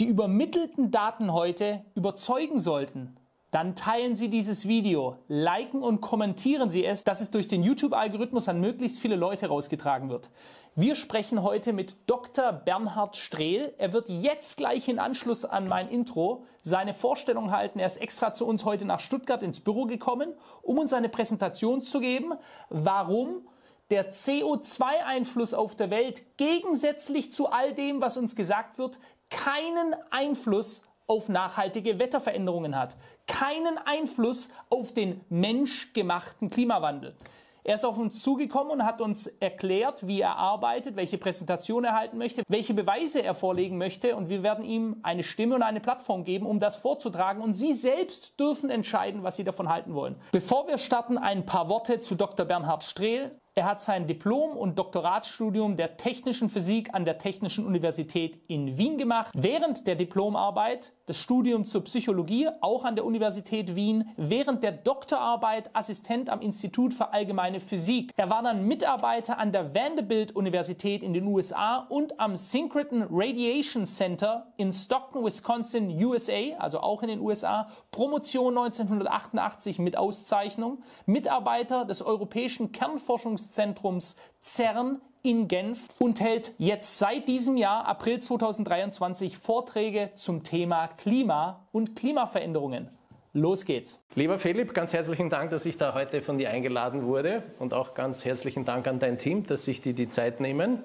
die übermittelten Daten heute überzeugen sollten, dann teilen Sie dieses Video, liken und kommentieren Sie es, dass es durch den YouTube-Algorithmus an möglichst viele Leute rausgetragen wird. Wir sprechen heute mit Dr. Bernhard Strehl. Er wird jetzt gleich in Anschluss an mein Intro seine Vorstellung halten. Er ist extra zu uns heute nach Stuttgart ins Büro gekommen, um uns eine Präsentation zu geben, warum der CO2-Einfluss auf der Welt gegensätzlich zu all dem, was uns gesagt wird, keinen Einfluss auf nachhaltige Wetterveränderungen hat, keinen Einfluss auf den menschgemachten Klimawandel. Er ist auf uns zugekommen und hat uns erklärt, wie er arbeitet, welche Präsentation er halten möchte, welche Beweise er vorlegen möchte und wir werden ihm eine Stimme und eine Plattform geben, um das vorzutragen und Sie selbst dürfen entscheiden, was Sie davon halten wollen. Bevor wir starten, ein paar Worte zu Dr. Bernhard Strehl. Er hat sein Diplom- und Doktoratsstudium der technischen Physik an der Technischen Universität in Wien gemacht. Während der Diplomarbeit das Studium zur Psychologie auch an der Universität Wien. Während der Doktorarbeit Assistent am Institut für allgemeine Physik. Er war dann Mitarbeiter an der Vanderbilt Universität in den USA und am Synchrotron Radiation Center in Stockton, Wisconsin, USA, also auch in den USA. Promotion 1988 mit Auszeichnung. Mitarbeiter des Europäischen Kernforschungs Forschungszentrums CERN in Genf und hält jetzt seit diesem Jahr, April 2023, Vorträge zum Thema Klima und Klimaveränderungen. Los geht's. Lieber Philipp, ganz herzlichen Dank, dass ich da heute von dir eingeladen wurde und auch ganz herzlichen Dank an dein Team, dass sich die die Zeit nehmen.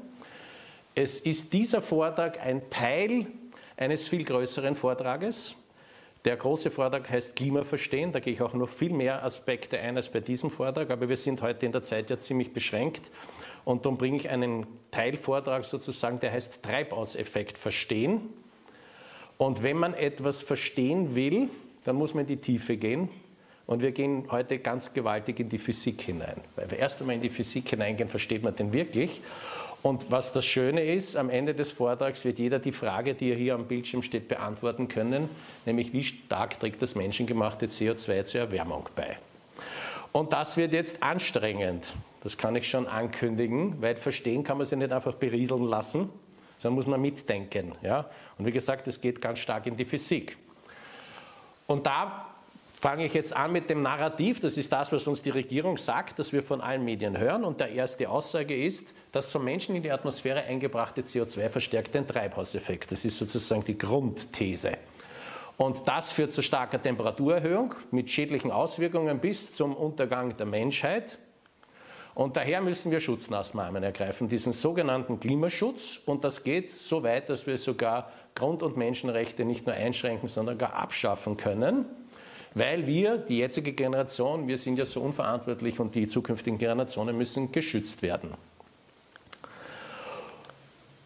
Es ist dieser Vortrag ein Teil eines viel größeren Vortrages. Der große Vortrag heißt Klima verstehen. Da gehe ich auch noch viel mehr Aspekte ein als bei diesem Vortrag, aber wir sind heute in der Zeit ja ziemlich beschränkt. Und darum bringe ich einen Teilvortrag sozusagen, der heißt Treibhauseffekt verstehen. Und wenn man etwas verstehen will, dann muss man in die Tiefe gehen. Und wir gehen heute ganz gewaltig in die Physik hinein. Weil wir erst einmal in die Physik hineingehen, versteht man den wirklich. Und was das Schöne ist, am Ende des Vortrags wird jeder die Frage, die hier am Bildschirm steht, beantworten können, nämlich wie stark trägt das menschengemachte CO2 zur Erwärmung bei. Und das wird jetzt anstrengend, das kann ich schon ankündigen, weil verstehen kann man sich nicht einfach berieseln lassen, sondern muss man mitdenken. Ja? Und wie gesagt, es geht ganz stark in die Physik. Und da fange ich jetzt an mit dem Narrativ. Das ist das, was uns die Regierung sagt, dass wir von allen Medien hören. Und der erste Aussage ist, das vom Menschen in die Atmosphäre eingebrachte CO2 verstärkt den Treibhauseffekt. Das ist sozusagen die Grundthese. Und das führt zu starker Temperaturerhöhung mit schädlichen Auswirkungen bis zum Untergang der Menschheit. Und daher müssen wir Schutzmaßnahmen ergreifen, diesen sogenannten Klimaschutz. Und das geht so weit, dass wir sogar Grund- und Menschenrechte nicht nur einschränken, sondern gar abschaffen können weil wir, die jetzige Generation, wir sind ja so unverantwortlich und die zukünftigen Generationen müssen geschützt werden.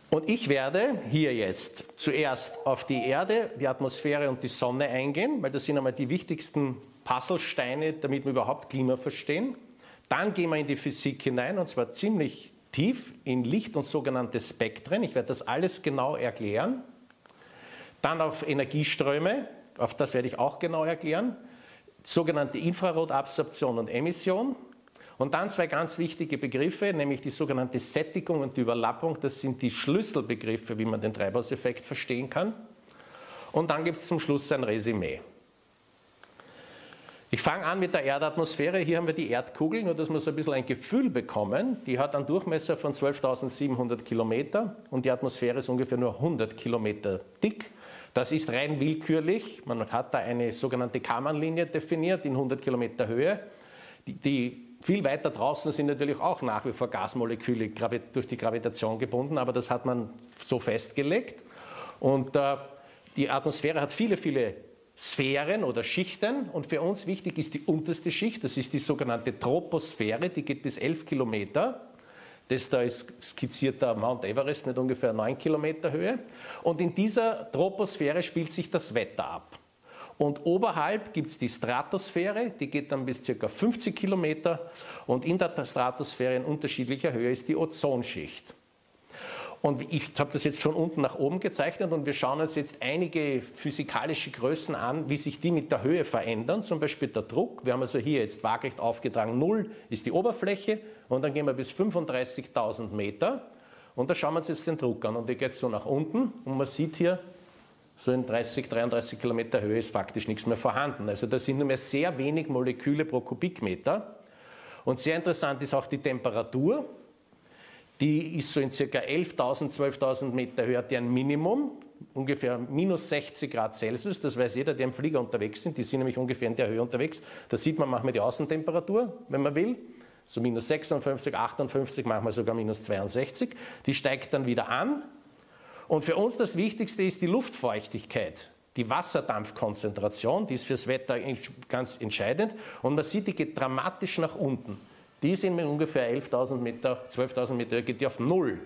Und ich werde hier jetzt zuerst auf die Erde, die Atmosphäre und die Sonne eingehen, weil das sind einmal die wichtigsten Puzzlesteine, damit wir überhaupt Klima verstehen. Dann gehen wir in die Physik hinein und zwar ziemlich tief in Licht und sogenannte Spektren. Ich werde das alles genau erklären. Dann auf Energieströme, auf das werde ich auch genau erklären. Sogenannte Infrarotabsorption und Emission. Und dann zwei ganz wichtige Begriffe, nämlich die sogenannte Sättigung und die Überlappung. Das sind die Schlüsselbegriffe, wie man den Treibhauseffekt verstehen kann. Und dann gibt es zum Schluss ein Resümee. Ich fange an mit der Erdatmosphäre. Hier haben wir die Erdkugel, nur dass wir so ein bisschen ein Gefühl bekommen. Die hat einen Durchmesser von 12.700 Kilometer und die Atmosphäre ist ungefähr nur 100 Kilometer dick. Das ist rein willkürlich. Man hat da eine sogenannte Kammernlinie definiert in 100 Kilometer Höhe. Die, die viel weiter draußen sind natürlich auch nach wie vor Gasmoleküle durch die Gravitation gebunden, aber das hat man so festgelegt. Und äh, die Atmosphäre hat viele, viele Sphären oder Schichten und für uns wichtig ist die unterste Schicht, das ist die sogenannte Troposphäre, die geht bis 11 Kilometer. Das da ist skizziert der Mount Everest mit ungefähr 9 Kilometer Höhe. Und in dieser Troposphäre spielt sich das Wetter ab. Und oberhalb gibt es die Stratosphäre, die geht dann bis ca. 50 Kilometer. Und in der Stratosphäre in unterschiedlicher Höhe ist die Ozonschicht. Und ich habe das jetzt von unten nach oben gezeichnet und wir schauen uns jetzt einige physikalische Größen an, wie sich die mit der Höhe verändern. Zum Beispiel der Druck. Wir haben also hier jetzt waagerecht aufgetragen, 0 ist die Oberfläche und dann gehen wir bis 35.000 Meter. Und da schauen wir uns jetzt den Druck an und der geht so nach unten und man sieht hier, so in 30, 33 Kilometer Höhe ist faktisch nichts mehr vorhanden. Also da sind nur mehr sehr wenig Moleküle pro Kubikmeter. Und sehr interessant ist auch die Temperatur. Die ist so in ca. 11.000, 12.000 Meter Höhe, ein Minimum, ungefähr minus 60 Grad Celsius. Das weiß jeder, der im Flieger unterwegs sind. Die sind nämlich ungefähr in der Höhe unterwegs. Da sieht man manchmal die Außentemperatur, wenn man will. So minus 56, 58, manchmal sogar minus 62. Die steigt dann wieder an. Und für uns das Wichtigste ist die Luftfeuchtigkeit. Die Wasserdampfkonzentration, die ist fürs Wetter ganz entscheidend. Und man sieht, die geht dramatisch nach unten. Die sind mit ungefähr 11.000 Meter, 12.000 Meter, geht die auf Null.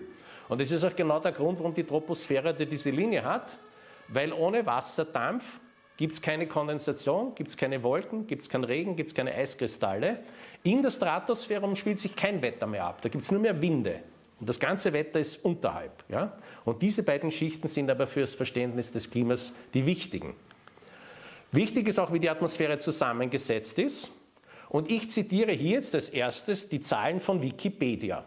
Und das ist auch genau der Grund, warum die Troposphäre diese Linie hat, weil ohne Wasserdampf gibt es keine Kondensation, gibt es keine Wolken, gibt es keinen Regen, gibt es keine Eiskristalle. In der Stratosphäre spielt sich kein Wetter mehr ab, da gibt es nur mehr Winde. Und das ganze Wetter ist unterhalb. Ja? Und diese beiden Schichten sind aber für das Verständnis des Klimas die wichtigen. Wichtig ist auch, wie die Atmosphäre zusammengesetzt ist. Und ich zitiere hier jetzt als erstes die Zahlen von Wikipedia.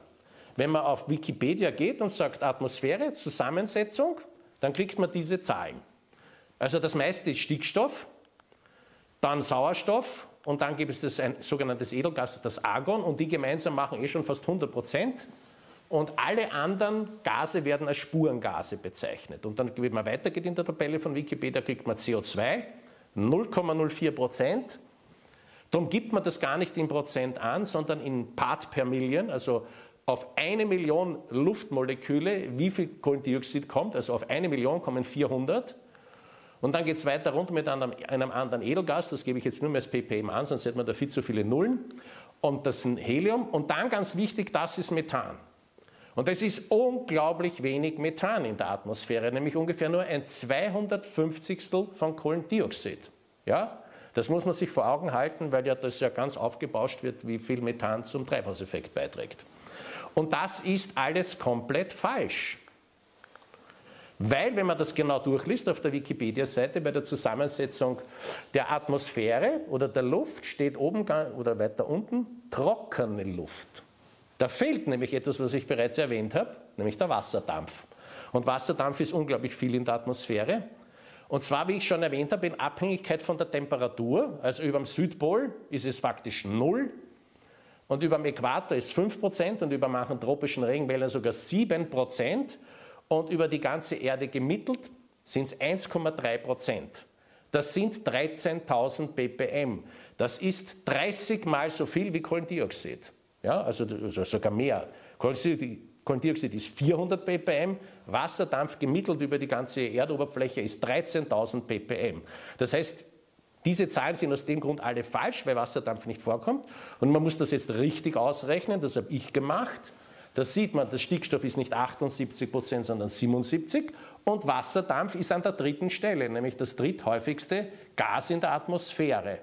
Wenn man auf Wikipedia geht und sagt Atmosphäre, Zusammensetzung, dann kriegt man diese Zahlen. Also das meiste ist Stickstoff, dann Sauerstoff und dann gibt es das ein sogenanntes Edelgas, das Argon und die gemeinsam machen eh schon fast 100 Prozent. Und alle anderen Gase werden als Spurengase bezeichnet. Und dann, wenn man weitergeht in der Tabelle von Wikipedia, kriegt man CO2, 0,04 Prozent, Darum gibt man das gar nicht in Prozent an, sondern in Part per Million, also auf eine Million Luftmoleküle, wie viel Kohlendioxid kommt, also auf eine Million kommen 400. Und dann geht es weiter runter mit einem, einem, anderen Edelgas, das gebe ich jetzt nur mehr als ppm an, sonst hätte man da viel zu viele Nullen. Und das ist Helium. Und dann ganz wichtig, das ist Methan. Und es ist unglaublich wenig Methan in der Atmosphäre, nämlich ungefähr nur ein 250 von Kohlendioxid. Ja? Das muss man sich vor Augen halten, weil ja das ja ganz aufgebauscht wird, wie viel Methan zum Treibhauseffekt beiträgt. Und das ist alles komplett falsch. Weil, wenn man das genau durchliest auf der Wikipedia-Seite, bei der Zusammensetzung der Atmosphäre oder der Luft steht oben oder weiter unten trockene Luft. Da fehlt nämlich etwas, was ich bereits erwähnt habe, nämlich der Wasserdampf. Und Wasserdampf ist unglaublich viel in der Atmosphäre. Und zwar, wie ich schon erwähnt habe, in Abhängigkeit von der Temperatur. Also über dem Südpol ist es faktisch null. Und über dem Äquator ist 5% und über manchen tropischen Regenwäldern sogar 7%. Und über die ganze Erde gemittelt sind es 1,3%. Das sind 13.000 ppm. Das ist 30 mal so viel wie Kohlendioxid. Ja, also, sogar mehr. Kohlendioxid ist 400 ppm, Wasserdampf gemittelt über die ganze Erdoberfläche ist 13.000 ppm. Das heißt, diese Zahlen sind aus dem Grund alle falsch, weil Wasserdampf nicht vorkommt. Und man muss das jetzt richtig ausrechnen, das habe ich gemacht. Da sieht man, der Stickstoff ist nicht 78 Prozent, sondern 77. Und Wasserdampf ist an der dritten Stelle, nämlich das dritthäufigste Gas in der Atmosphäre.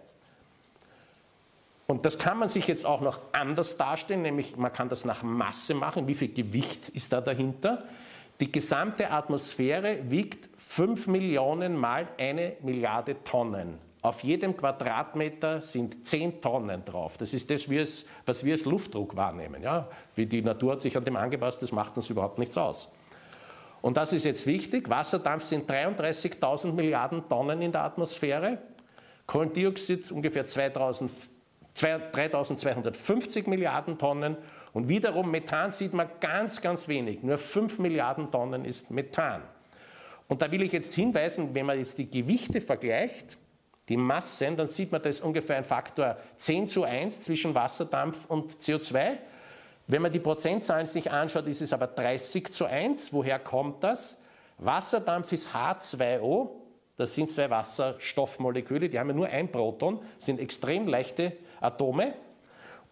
Und das kann man sich jetzt auch noch anders darstellen, nämlich man kann das nach Masse machen. Wie viel Gewicht ist da dahinter? Die gesamte Atmosphäre wiegt 5 Millionen mal eine Milliarde Tonnen. Auf jedem Quadratmeter sind 10 Tonnen drauf. Das ist das, was wir als Luftdruck wahrnehmen. Ja? Wie die Natur hat sich an dem angepasst, das macht uns überhaupt nichts aus. Und das ist jetzt wichtig. Wasserdampf sind 33.000 Milliarden Tonnen in der Atmosphäre. Kohlendioxid ungefähr 2000 3250 Milliarden Tonnen und wiederum Methan sieht man ganz, ganz wenig. Nur 5 Milliarden Tonnen ist Methan. Und da will ich jetzt hinweisen, wenn man jetzt die Gewichte vergleicht, die Massen, dann sieht man, da ist ungefähr ein Faktor 10 zu 1 zwischen Wasserdampf und CO2. Wenn man die Prozentzahlen sich anschaut, ist es aber 30 zu 1. Woher kommt das? Wasserdampf ist H2O, das sind zwei Wasserstoffmoleküle, die haben ja nur ein Proton, sind extrem leichte Atome.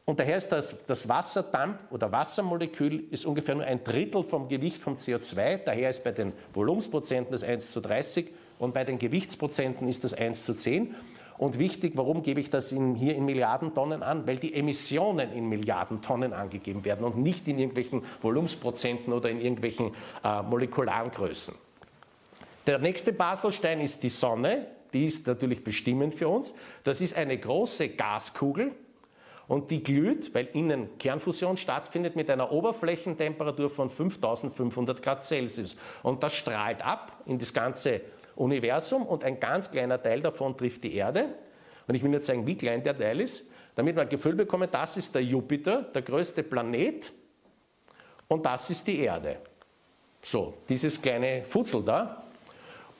Und daher ist das, das Wasserdampf oder Wassermolekül ist ungefähr nur ein Drittel vom Gewicht vom CO2. Daher ist bei den Volumensprozenten das 1 zu 30 und bei den Gewichtsprozenten ist das 1 zu 10. Und wichtig, warum gebe ich das in, hier in Milliardentonnen an? Weil die Emissionen in Milliardentonnen angegeben werden und nicht in irgendwelchen Volumensprozenten oder in irgendwelchen äh, molekularen Größen. Der nächste Baselstein ist die Sonne. Die ist natürlich bestimmend für uns. Das ist eine große Gaskugel, und die glüht, weil innen Kernfusion stattfindet, mit einer Oberflächentemperatur von 5500 Grad Celsius. Und das strahlt ab in das ganze Universum und ein ganz kleiner Teil davon trifft die Erde. Und ich will jetzt zeigen, wie klein der Teil ist, damit wir ein Gefühl bekommen, das ist der Jupiter, der größte Planet, und das ist die Erde. So, dieses kleine Futzel da.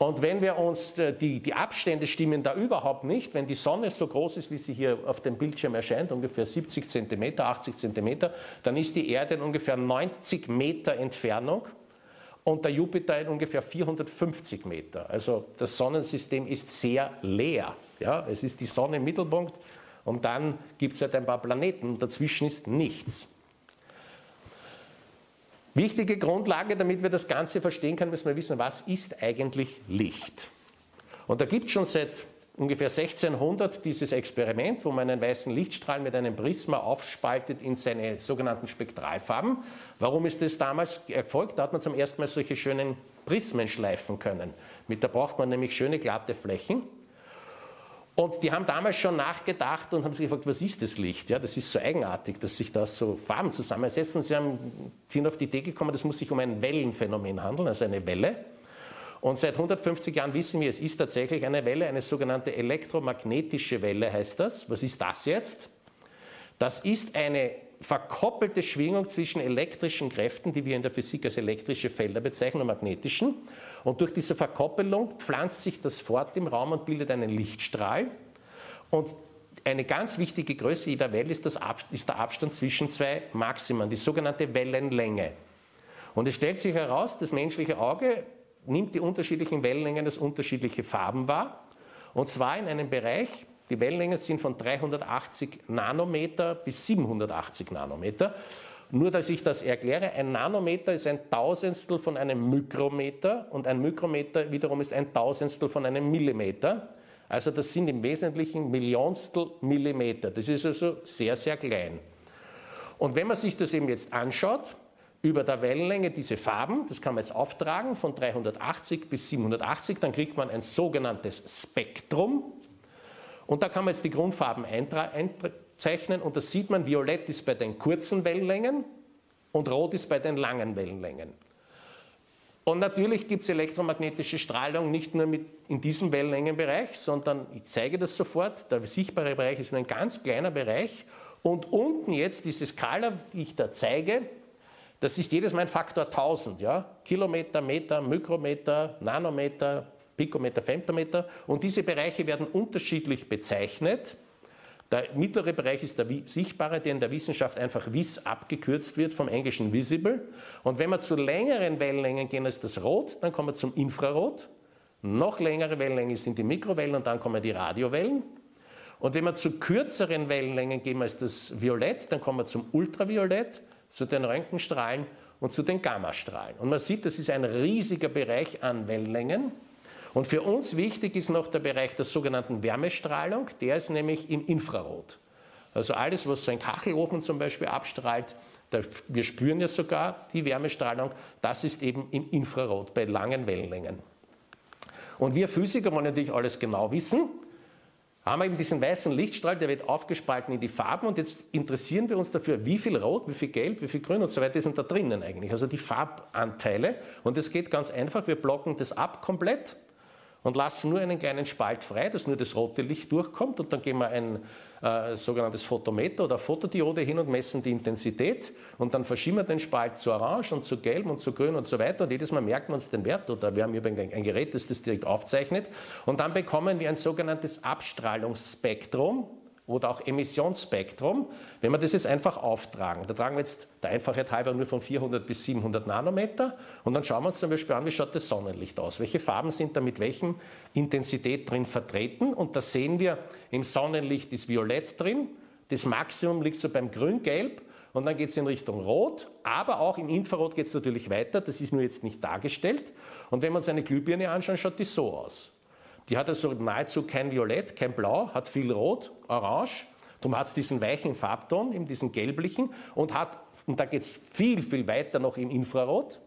Und wenn wir uns, äh, die, die Abstände stimmen da überhaupt nicht, wenn die Sonne so groß ist, wie sie hier auf dem Bildschirm erscheint, ungefähr 70 cm, 80 cm, dann ist die Erde in ungefähr 90 Meter Entfernung und der Jupiter in ungefähr 450 Meter. Also das Sonnensystem ist sehr leer. Ja? Es ist die Sonne im Mittelpunkt und dann gibt es halt ein paar Planeten. Dazwischen ist nichts. Wichtige Grundlage, damit wir das Ganze verstehen können, müssen wir wissen, was ist eigentlich Licht? Und da gibt es schon seit ungefähr 1600 dieses Experiment, wo man einen weißen Lichtstrahl mit einem Prisma aufspaltet in seine sogenannten Spektralfarben. Warum ist das damals erfolgt? Da hat man zum ersten Mal solche schönen Prismen schleifen können. Mit da braucht man nämlich schöne glatte Flächen. Und die haben damals schon nachgedacht und haben sich gefragt, was ist das Licht? Ja, das ist so eigenartig, dass sich da so Farben zusammensetzen. Sie haben, sind auf die Idee gekommen, das muss sich um ein Wellenphänomen handeln, also eine Welle. Und seit 150 Jahren wissen wir, es ist tatsächlich eine Welle, eine sogenannte elektromagnetische Welle heißt das. Was ist das jetzt? Das ist eine verkoppelte Schwingung zwischen elektrischen Kräften, die wir in der Physik als elektrische Felder bezeichnen, und magnetischen. Und durch diese Verkoppelung pflanzt sich das fort im Raum und bildet einen Lichtstrahl. Und eine ganz wichtige Größe jeder Welle ist, ist der Abstand zwischen zwei Maximen, die sogenannte Wellenlänge. Und es stellt sich heraus, das menschliche Auge nimmt die unterschiedlichen Wellenlängen als unterschiedliche Farben wahr. Und zwar in einem Bereich, die Wellenlängen sind von 380 Nanometer bis 780 Nanometer. Nur, dass ich das erkläre, ein Nanometer ist ein Tausendstel von einem Mikrometer und ein Mikrometer wiederum ist ein Tausendstel von einem Millimeter. Also das sind im Wesentlichen Millionstel Millimeter. Das ist also sehr, sehr klein. Und wenn man sich das eben jetzt anschaut, über der Wellenlänge diese Farben, das kann man jetzt auftragen von 380 bis 780, dann kriegt man ein sogenanntes Spektrum. Und da kann man jetzt die Grundfarben einzeichnen und das sieht man, violett ist bei den kurzen Wellenlängen und rot ist bei den langen Wellenlängen. Und natürlich gibt es elektromagnetische Strahlung nicht nur mit in diesem Wellenlängenbereich, sondern ich zeige das sofort, der sichtbare Bereich ist ein ganz kleiner Bereich und unten jetzt diese Skala, die ich da zeige, das ist jedes Mal ein Faktor 1000, ja? Kilometer, Meter, Mikrometer, Nanometer, Pikometer, Femtometer. Und diese Bereiche werden unterschiedlich bezeichnet. Der mittlere Bereich ist der sichtbare, der in der Wissenschaft einfach WIS abgekürzt wird vom englischen Visible. Und wenn wir zu längeren Wellenlängen gehen als das Rot, dann kommen wir zum Infrarot. Noch längere Wellenlängen sind die Mikrowellen und dann kommen die Radiowellen. Und wenn wir zu kürzeren Wellenlängen gehen als das Violett, dann kommen wir zum Ultraviolett, zu den Röntgenstrahlen und zu den Gammastrahlen. Und man sieht, das ist ein riesiger Bereich an Wellenlängen. Und für uns wichtig ist noch der Bereich der sogenannten Wärmestrahlung, der ist nämlich im Infrarot. Also alles, was so ein Kachelofen zum Beispiel abstrahlt, da, wir spüren ja sogar die Wärmestrahlung, das ist eben im Infrarot bei langen Wellenlängen. Und wir Physiker wollen natürlich alles genau wissen, haben wir eben diesen weißen Lichtstrahl, der wird aufgespalten in die Farben. Und jetzt interessieren wir uns dafür, wie viel Rot, wie viel Gelb, wie viel Grün und so weiter sind da drinnen eigentlich, also die Farbanteile. Und es geht ganz einfach, wir blocken das ab komplett und lassen nur einen kleinen Spalt frei, dass nur das rote Licht durchkommt und dann gehen wir ein äh, sogenanntes Photometer oder Fotodiode hin und messen die Intensität und dann verschieben wir den Spalt zu orange und zu gelb und zu grün und so weiter und jedes Mal merken wir uns den Wert oder wir haben übrigens ein Gerät, das das direkt aufzeichnet und dann bekommen wir ein sogenanntes Abstrahlungsspektrum oder auch Emissionsspektrum, wenn wir das jetzt einfach auftragen. Da tragen wir jetzt der Einfachheit halber nur von 400 bis 700 Nanometer und dann schauen wir uns zum Beispiel an, wie schaut das Sonnenlicht aus? Welche Farben sind da mit welchem Intensität drin vertreten? Und da sehen wir, im Sonnenlicht ist Violett drin, das Maximum liegt so beim Grün-Gelb und dann geht es in Richtung Rot, aber auch im Infrarot geht es natürlich weiter, das ist nur jetzt nicht dargestellt. Und wenn wir uns eine Glühbirne anschauen, schaut die so aus. Die hat also nahezu kein Violett, kein Blau, hat viel Rot, Orange. Darum hat es diesen weichen Farbton, eben diesen gelblichen, und hat, und da geht es viel, viel weiter noch im Infrarot.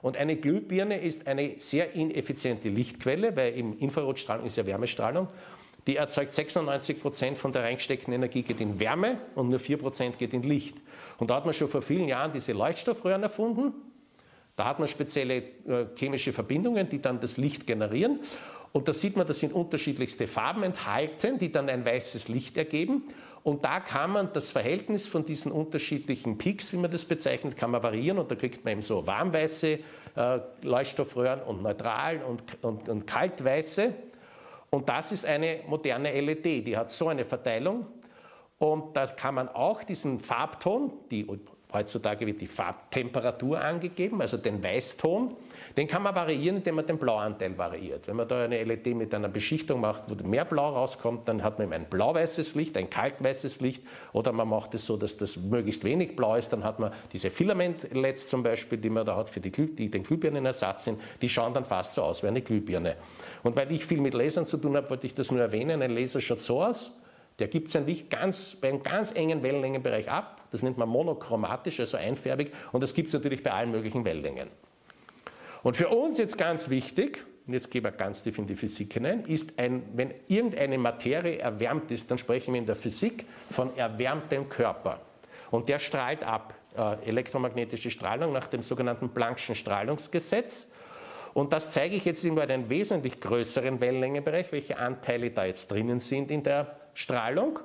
Und eine Glühbirne ist eine sehr ineffiziente Lichtquelle, weil im Infrarotstrahlung ist ja Wärmestrahlung. Die erzeugt 96 Prozent von der reingesteckten Energie geht in Wärme und nur 4 Prozent geht in Licht. Und da hat man schon vor vielen Jahren diese Leuchtstoffröhren erfunden. Da hat man spezielle äh, chemische Verbindungen, die dann das Licht generieren. Und da sieht man, da sind unterschiedlichste Farben enthalten, die dann ein weißes Licht ergeben. Und da kann man das Verhältnis von diesen unterschiedlichen Peaks, wie man das bezeichnet, kann man variieren. Und da kriegt man eben so warmweiße äh, Leuchtstoffröhren und neutral und, und, und kaltweiße. Und das ist eine moderne LED, die hat so eine Verteilung. Und da kann man auch diesen Farbton, die heutzutage wird die Farbtemperatur angegeben, also den Weißton, den kann man variieren, indem man den Blauanteil variiert. Wenn man da eine LED mit einer Beschichtung macht, wo mehr Blau rauskommt, dann hat man ein blau-weißes Licht, ein kaltweißes Licht. Oder man macht es so, dass das möglichst wenig blau ist. Dann hat man diese Filament-LEDs zum Beispiel, die man da hat, für die, die den Glühbirnenersatz sind. Die schauen dann fast so aus wie eine Glühbirne. Und weil ich viel mit Lasern zu tun habe, wollte ich das nur erwähnen. Ein Laser schaut so aus. Der gibt sein Licht ganz, bei einem ganz engen Wellenlängenbereich ab. Das nennt man monochromatisch, also einfärbig. Und das gibt es natürlich bei allen möglichen Wellenlängen. Und für uns jetzt ganz wichtig, und jetzt gehen wir ganz tief in die Physik hinein, ist ein, wenn irgendeine Materie erwärmt ist, dann sprechen wir in der Physik von erwärmtem Körper. Und der strahlt ab äh, elektromagnetische Strahlung nach dem sogenannten Planck'schen Strahlungsgesetz. Und das zeige ich jetzt in einem wesentlich größeren Wellenlängenbereich, welche Anteile da jetzt drinnen sind in der Strahlung.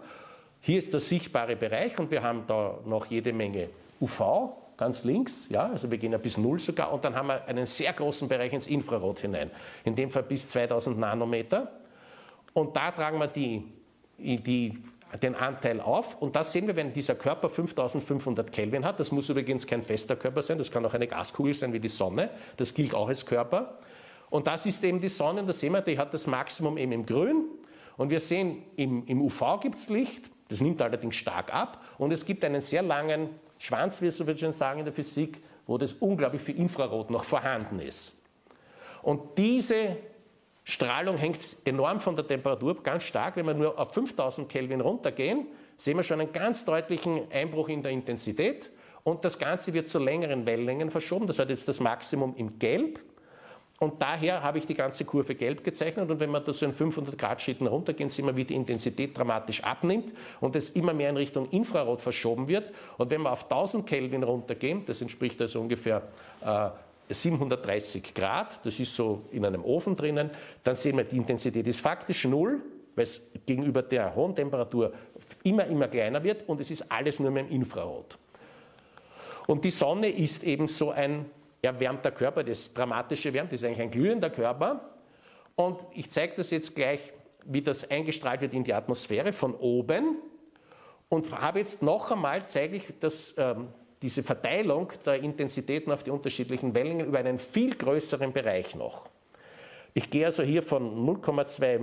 Hier ist der sichtbare Bereich und wir haben da noch jede Menge UV, ganz links, ja, also wir gehen ja bis Null sogar und dann haben wir einen sehr großen Bereich ins Infrarot hinein, in dem Fall bis 2000 Nanometer. Und da tragen wir die, die, den Anteil auf und da sehen wir, wenn dieser Körper 5500 Kelvin hat, das muss übrigens kein fester Körper sein, das kann auch eine Gaskugel sein wie die Sonne, das gilt auch als Körper. Und das ist eben die Sonne, da sehen wir, die hat das Maximum eben im Grün und wir sehen, im, im UV gibt es Licht, das nimmt allerdings stark ab und es gibt einen sehr langen Schwanz, wie wir schon sagen in der Physik, wo das unglaublich viel Infrarot noch vorhanden ist. Und diese Strahlung hängt enorm von der Temperatur ab, ganz stark. Wenn wir nur auf 5000 Kelvin runtergehen, sehen wir schon einen ganz deutlichen Einbruch in der Intensität. Und das Ganze wird zu längeren Wellenlängen verschoben. Das hat jetzt das Maximum im Gelb. Und daher habe ich die ganze Kurve gelb gezeichnet. Und wenn wir da so in 500 Grad Schritten runtergehen, sehen wir, wie die Intensität dramatisch abnimmt und es immer mehr in Richtung Infrarot verschoben wird. Und wenn wir auf 1000 Kelvin runtergehen, das entspricht also ungefähr äh, 730 Grad, das ist so in einem Ofen drinnen, dann sehen wir, die Intensität ist faktisch null, weil es gegenüber der hohen Temperatur immer, immer kleiner wird und es ist alles nur mehr im Infrarot. Und die Sonne ist eben so ein erwärmter Körper, das dramatische Wärme, das ist eigentlich ein glühender Körper. Und ich zeige das jetzt gleich, wie das eingestrahlt wird in die Atmosphäre von oben. Und habe jetzt noch einmal, zeige ich das, ähm, diese Verteilung der Intensitäten auf die unterschiedlichen Wellenlängen über einen viel größeren Bereich noch. Ich gehe also hier von 0,2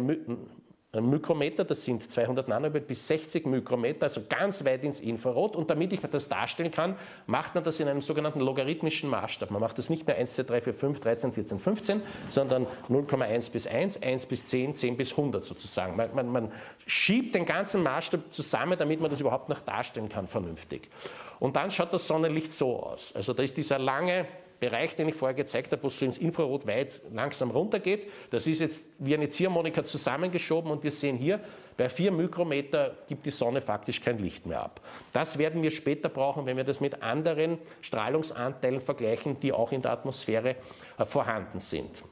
Mikrometer, das sind 200 Nanometer bis 60 Mikrometer, also ganz weit ins Infrarot. Und damit ich das darstellen kann, macht man das in einem sogenannten logarithmischen Maßstab. Man macht das nicht mehr 1, 2, 3, 4, 5, 13, 14, 15, sondern 0,1 bis 1, 1 bis 10, 10 bis 100 sozusagen. Man, man, man schiebt den ganzen Maßstab zusammen, damit man das überhaupt noch darstellen kann vernünftig. Und dann schaut das Sonnenlicht so aus. Also da ist dieser lange Bereich, den ich vorher gezeigt habe, wo es ins Infrarot weit langsam runtergeht. Das ist jetzt wie eine Ziehharmonika zusammengeschoben und wir sehen hier, bei 4 Mikrometer gibt die Sonne faktisch kein Licht mehr ab. Das werden wir später brauchen, wenn wir das mit anderen Strahlungsanteilen vergleichen, die auch in der Atmosphäre äh, vorhanden sind.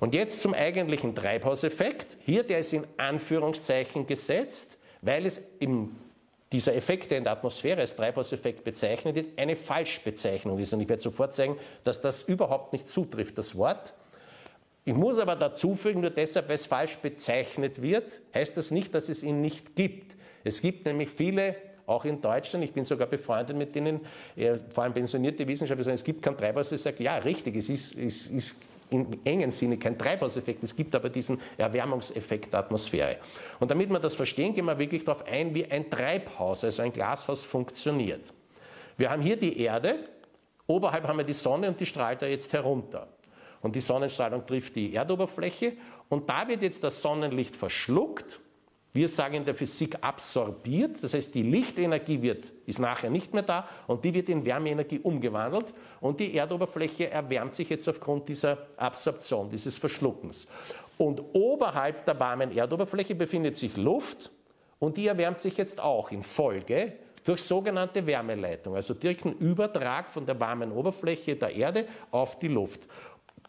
Und jetzt zum eigentlichen Treibhauseffekt. Hier, der ist in Anführungszeichen gesetzt, weil es im dieser Effekt, der in der Atmosphäre als Treibhauseffekt bezeichnet wird, eine Falschbezeichnung ist. Und ich werde sofort sagen, dass das überhaupt nicht zutrifft, das Wort. Ich muss aber dazu fügen, nur deshalb, weil es falsch bezeichnet wird, heißt das nicht, dass es ihn nicht gibt. Es gibt nämlich viele, auch in Deutschland, ich bin sogar befreundet mit denen, vor allem pensionierte Wissenschaftler, sagen, es gibt kein Treibhauseffekt. Ja, richtig, es ist, es ist im engen Sinne kein Treibhauseffekt, es gibt aber diesen Erwärmungseffekt der Atmosphäre. Und damit wir das verstehen, gehen wir wirklich darauf ein, wie ein Treibhaus, also ein Glashaus funktioniert. Wir haben hier die Erde, oberhalb haben wir die Sonne und die strahlt da jetzt herunter. und die Sonnenstrahlung trifft die Erdoberfläche und da wird jetzt das Sonnenlicht verschluckt. Wir sagen in der Physik absorbiert, das heißt die Lichtenergie wird, ist nachher nicht mehr da und die wird in Wärmeenergie umgewandelt und die Erdoberfläche erwärmt sich jetzt aufgrund dieser Absorption, dieses Verschluckens. Und oberhalb der warmen Erdoberfläche befindet sich Luft und die erwärmt sich jetzt auch in Folge durch sogenannte Wärmeleitung, also direkten Übertrag von der warmen Oberfläche der Erde auf die Luft.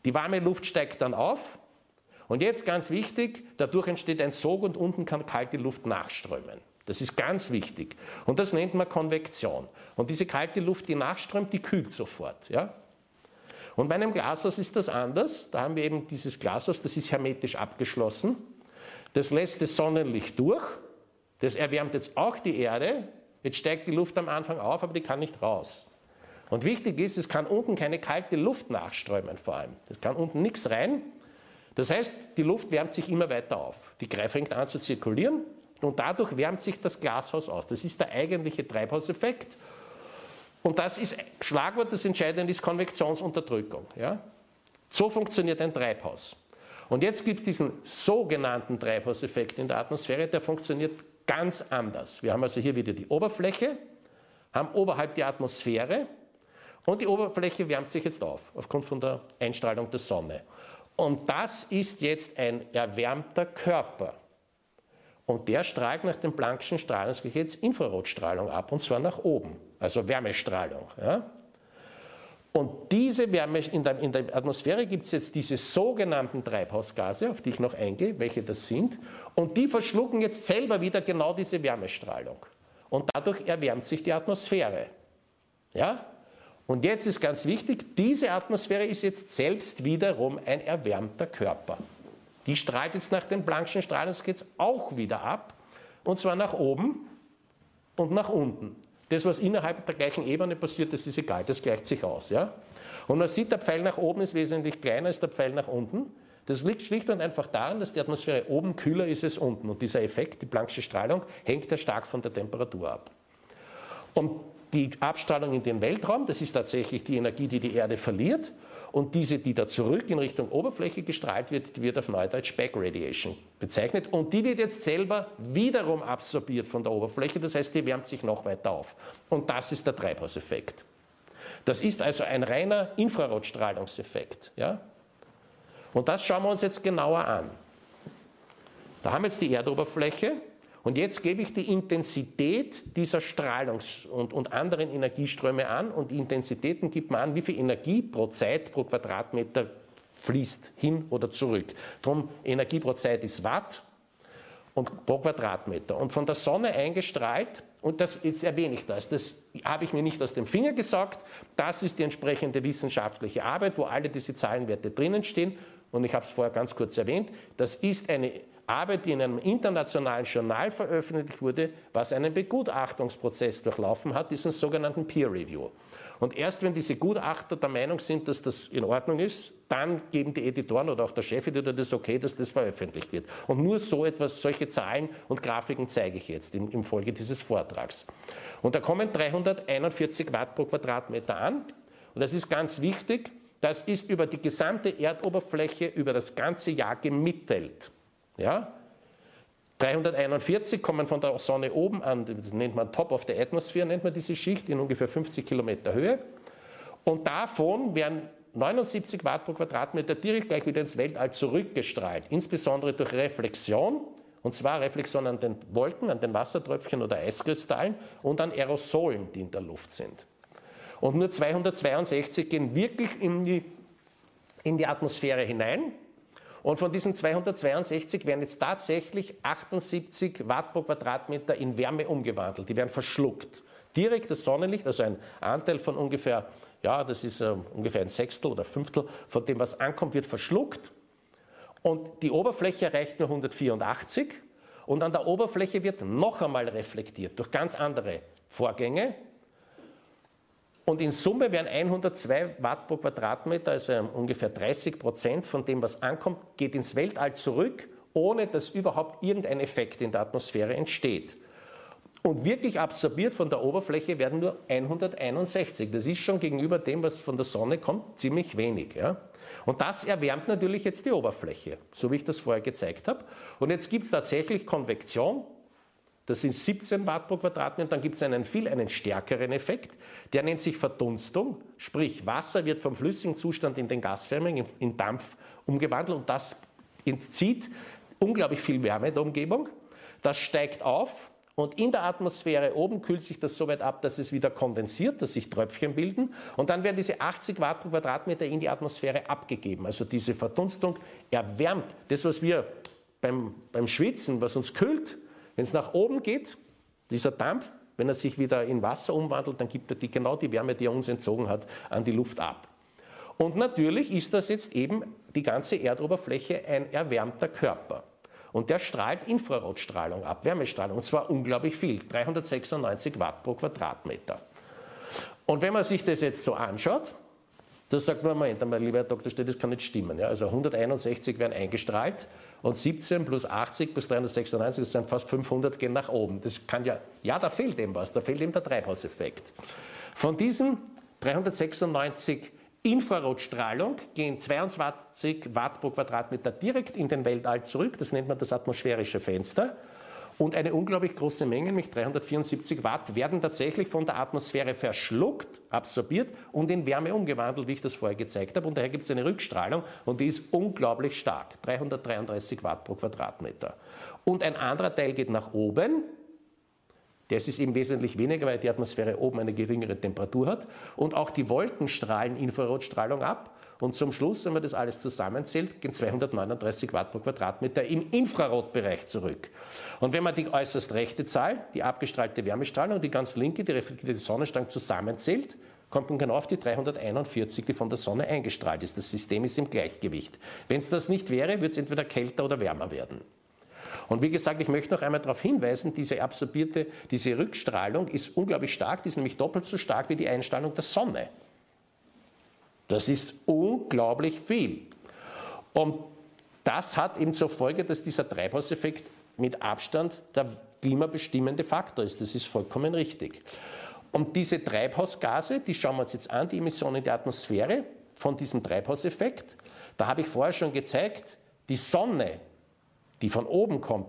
Die warme Luft steigt dann auf und jetzt ganz wichtig, dadurch entsteht ein Sog und unten kann kalte Luft nachströmen. Das ist ganz wichtig. Und das nennt man Konvektion. Und diese kalte Luft, die nachströmt, die kühlt sofort. Ja? Und bei einem Glashaus ist das anders. Da haben wir eben dieses Glashaus, das ist hermetisch abgeschlossen. Das lässt das Sonnenlicht durch. Das erwärmt jetzt auch die Erde. Jetzt steigt die Luft am Anfang auf, aber die kann nicht raus. Und wichtig ist, es kann unten keine kalte Luft nachströmen vor allem. Es kann unten nichts rein. Das heißt, die Luft wärmt sich immer weiter auf. Die fängt an zu zirkulieren und dadurch wärmt sich das Glashaus aus. Das ist der eigentliche Treibhauseffekt. Und das ist Schlagwort, das Entscheidende ist Konvektionsunterdrückung. Ja? So funktioniert ein Treibhaus. Und jetzt gibt es diesen sogenannten Treibhauseffekt in der Atmosphäre, der funktioniert ganz anders. Wir haben also hier wieder die Oberfläche, haben oberhalb die Atmosphäre und die Oberfläche wärmt sich jetzt auf, aufgrund von der Einstrahlung der Sonne. Und das ist jetzt ein erwärmter Körper. Und der strahlt nach dem Planck'schen Strahlungsgesetz Infrarotstrahlung ab, und zwar nach oben, also Wärmestrahlung. Ja? Und diese Wärme, in der, in der Atmosphäre gibt es jetzt diese sogenannten Treibhausgase, auf die ich noch eingehe, welche das sind, und die verschlucken jetzt selber wieder genau diese Wärmestrahlung. Und dadurch erwärmt sich die Atmosphäre. Ja? Und jetzt ist ganz wichtig, diese Atmosphäre ist jetzt selbst wiederum ein erwärmter Körper. Die strahlt jetzt nach dem Planck'schen Strahlungsgesetz auch wieder ab, und zwar nach oben und nach unten. Das, was innerhalb der gleichen Ebene passiert, das ist egal, das gleicht sich aus. Ja? Und man sieht, der Pfeil nach oben ist wesentlich kleiner als der Pfeil nach unten. Das liegt schlicht und einfach daran, dass die Atmosphäre oben kühler ist als unten. Und dieser Effekt, die Planck'sche Strahlung, hängt ja stark von der Temperatur ab. Und die Abstrahlung in den Weltraum, das ist tatsächlich die Energie, die die Erde verliert. Und diese, die da zurück in Richtung Oberfläche gestrahlt wird, wird auf Neudeutsch Back Radiation bezeichnet. Und die wird jetzt selber wiederum absorbiert von der Oberfläche. Das heißt, die wärmt sich noch weiter auf. Und das ist der Treibhauseffekt. Das ist also ein reiner Infrarotstrahlungseffekt. Ja? Und das schauen wir uns jetzt genauer an. Da haben wir jetzt die Erdoberfläche und jetzt gebe ich die Intensität dieser Strahlungs- und, und anderen Energieströme an und die Intensitäten gibt man an, wie viel Energie pro Zeit pro Quadratmeter fließt hin oder zurück. Drum Energie pro Zeit ist Watt und pro Quadratmeter. Und von der Sonne eingestrahlt, und das jetzt erwähne ich das, das habe ich mir nicht aus dem Finger gesagt, das ist die entsprechende wissenschaftliche Arbeit, wo alle diese Zahlenwerte drinnen stehen. Und ich habe es vorher ganz kurz erwähnt, das ist eine Arbeit, die in einem internationalen Journal veröffentlicht wurde, was einen Begutachtungsprozess durchlaufen hat, diesen sogenannten Peer Review. Und erst wenn diese Gutachter der Meinung sind, dass das in Ordnung ist, dann geben die Editoren oder auch der Chefeditor das okay, dass das veröffentlicht wird. Und nur so etwas, solche Zahlen und Grafiken zeige ich jetzt im, im Folge dieses Vortrags. Und da kommen 341 Watt pro Quadratmeter an. Und das ist ganz wichtig. Das ist über die gesamte Erdoberfläche über das ganze Jahr gemittelt. Ja? 341 kommen von der Sonne oben an, das nennt man Top of the Atmosphere, nennt man diese Schicht in ungefähr 50 Kilometer Höhe. Und davon werden 79 Watt pro Quadratmeter direkt gleich wieder ins Weltall zurückgestrahlt, insbesondere durch Reflexion, und zwar Reflexion an den Wolken, an den Wassertröpfchen oder Eiskristallen und an Aerosolen, die in der Luft sind. Und nur 262 gehen wirklich in die, in die Atmosphäre hinein, und von diesen 262 werden jetzt tatsächlich 78 Watt pro Quadratmeter in Wärme umgewandelt. Die werden verschluckt. Direkt das Sonnenlicht, also ein Anteil von ungefähr, ja, das ist äh, ungefähr ein Sechstel oder Fünftel von dem, was ankommt, wird verschluckt. Und die Oberfläche erreicht nur 184. Und an der Oberfläche wird noch einmal reflektiert durch ganz andere Vorgänge. Und in Summe werden 102 Watt pro Quadratmeter, also ungefähr 30 Prozent von dem, was ankommt, geht ins Weltall zurück, ohne dass überhaupt irgendein Effekt in der Atmosphäre entsteht. Und wirklich absorbiert von der Oberfläche werden nur 161. Das ist schon gegenüber dem, was von der Sonne kommt, ziemlich wenig. Ja? Und das erwärmt natürlich jetzt die Oberfläche, so wie ich das vorher gezeigt habe. Und jetzt gibt es tatsächlich Konvektion. Das sind 17 Watt pro Quadratmeter. Dann gibt es einen viel einen stärkeren Effekt. Der nennt sich Verdunstung. Sprich, Wasser wird vom flüssigen Zustand in den gasförmigen, in Dampf umgewandelt. Und das entzieht unglaublich viel Wärme der Umgebung. Das steigt auf und in der Atmosphäre oben kühlt sich das so weit ab, dass es wieder kondensiert, dass sich Tröpfchen bilden. Und dann werden diese 80 Watt pro Quadratmeter in die Atmosphäre abgegeben. Also diese Verdunstung erwärmt das, was wir beim, beim Schwitzen, was uns kühlt, wenn es nach oben geht, dieser Dampf, wenn er sich wieder in Wasser umwandelt, dann gibt er die, genau die Wärme, die er uns entzogen hat, an die Luft ab. Und natürlich ist das jetzt eben die ganze Erdoberfläche ein erwärmter Körper. Und der strahlt Infrarotstrahlung ab, Wärmestrahlung, und zwar unglaublich viel, 396 Watt pro Quadratmeter. Und wenn man sich das jetzt so anschaut, da sagt man, Moment einmal, lieber Herr Dr. Stett, das kann nicht stimmen. Ja? Also 161 werden eingestrahlt und 17 plus 80 plus 396, das sind fast 500, gehen nach oben. Das kann ja, ja, da fehlt eben was, da fehlt eben der Treibhauseffekt. Von diesen 396 Infrarotstrahlung gehen 22 Watt pro Quadratmeter direkt in den Weltall zurück. Das nennt man das atmosphärische Fenster. Und eine unglaublich große Menge, nämlich 374 Watt, werden tatsächlich von der Atmosphäre verschluckt, absorbiert und in Wärme umgewandelt, wie ich das vorher gezeigt habe. Und daher gibt es eine Rückstrahlung und die ist unglaublich stark, 333 Watt pro Quadratmeter. Und ein anderer Teil geht nach oben, das ist eben wesentlich weniger, weil die Atmosphäre oben eine geringere Temperatur hat. Und auch die Wolken strahlen Infrarotstrahlung ab. Und zum Schluss, wenn man das alles zusammenzählt, gehen 239 Watt pro Quadratmeter im Infrarotbereich zurück. Und wenn man die äußerst rechte Zahl, die abgestrahlte Wärmestrahlung, und die ganz linke, die reflektierte Sonnenstrang zusammenzählt, kommt man genau auf die 341, die von der Sonne eingestrahlt ist. Das System ist im Gleichgewicht. Wenn es das nicht wäre, würde es entweder kälter oder wärmer werden. Und wie gesagt, ich möchte noch einmal darauf hinweisen, diese absorbierte, diese Rückstrahlung ist unglaublich stark, die ist nämlich doppelt so stark wie die Einstrahlung der Sonne. Das ist unglaublich viel. Und das hat eben zur Folge, dass dieser Treibhauseffekt mit Abstand der klimabestimmende Faktor ist. Das ist vollkommen richtig. Und diese Treibhausgase, die schauen wir uns jetzt an, die Emissionen in der Atmosphäre von diesem Treibhauseffekt. Da habe ich vorher schon gezeigt, die Sonne die von oben kommt,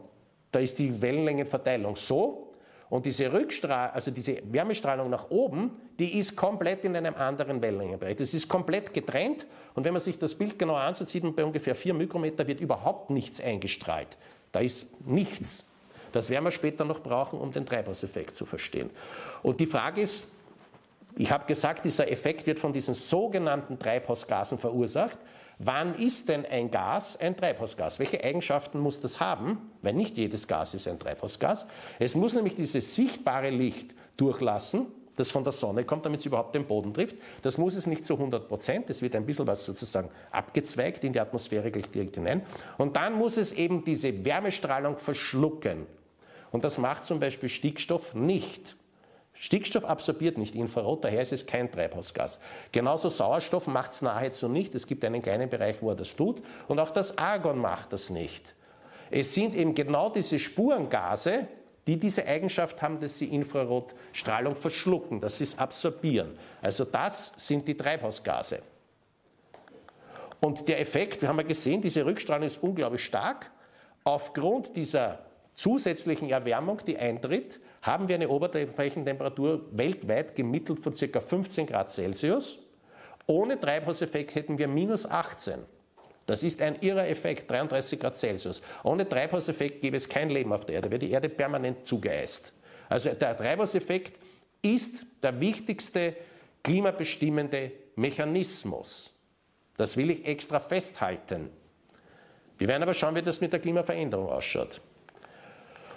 da ist die Wellenlängenverteilung so und diese Rückstrahlung, also diese Wärmestrahlung nach oben, die ist komplett in einem anderen Wellenlängenbereich. Das ist komplett getrennt und wenn man sich das Bild genau anschaut, sieht man bei ungefähr 4 Mikrometer wird überhaupt nichts eingestrahlt. Da ist nichts. Das werden wir später noch brauchen, um den Treibhauseffekt zu verstehen. Und die Frage ist, ich habe gesagt, dieser Effekt wird von diesen sogenannten Treibhausgasen verursacht. Wann ist denn ein Gas ein Treibhausgas? Welche Eigenschaften muss das haben? Weil nicht jedes Gas ist ein Treibhausgas. Es muss nämlich dieses sichtbare Licht durchlassen, das von der Sonne kommt, damit es überhaupt den Boden trifft. Das muss es nicht zu 100 Prozent. Es wird ein bisschen was sozusagen abgezweigt in die Atmosphäre gleich direkt hinein. Und dann muss es eben diese Wärmestrahlung verschlucken. Und das macht zum Beispiel Stickstoff nicht. Stickstoff absorbiert nicht Infrarot, daher ist es kein Treibhausgas. Genauso Sauerstoff macht es nahezu nicht. Es gibt einen kleinen Bereich, wo er das tut. Und auch das Argon macht das nicht. Es sind eben genau diese Spurengase, die diese Eigenschaft haben, dass sie Infrarotstrahlung verschlucken, dass sie es absorbieren. Also das sind die Treibhausgase. Und der Effekt, wir haben ja gesehen, diese Rückstrahlung ist unglaublich stark. Aufgrund dieser zusätzlichen Erwärmung, die eintritt, haben wir eine Oberflächentemperatur weltweit gemittelt von ca. 15 Grad Celsius. Ohne Treibhauseffekt hätten wir minus 18. Das ist ein irrer Effekt, 33 Grad Celsius. Ohne Treibhauseffekt gäbe es kein Leben auf der Erde, wäre die Erde permanent zugeeist. Also der Treibhauseffekt ist der wichtigste klimabestimmende Mechanismus. Das will ich extra festhalten. Wir werden aber schauen, wie das mit der Klimaveränderung ausschaut.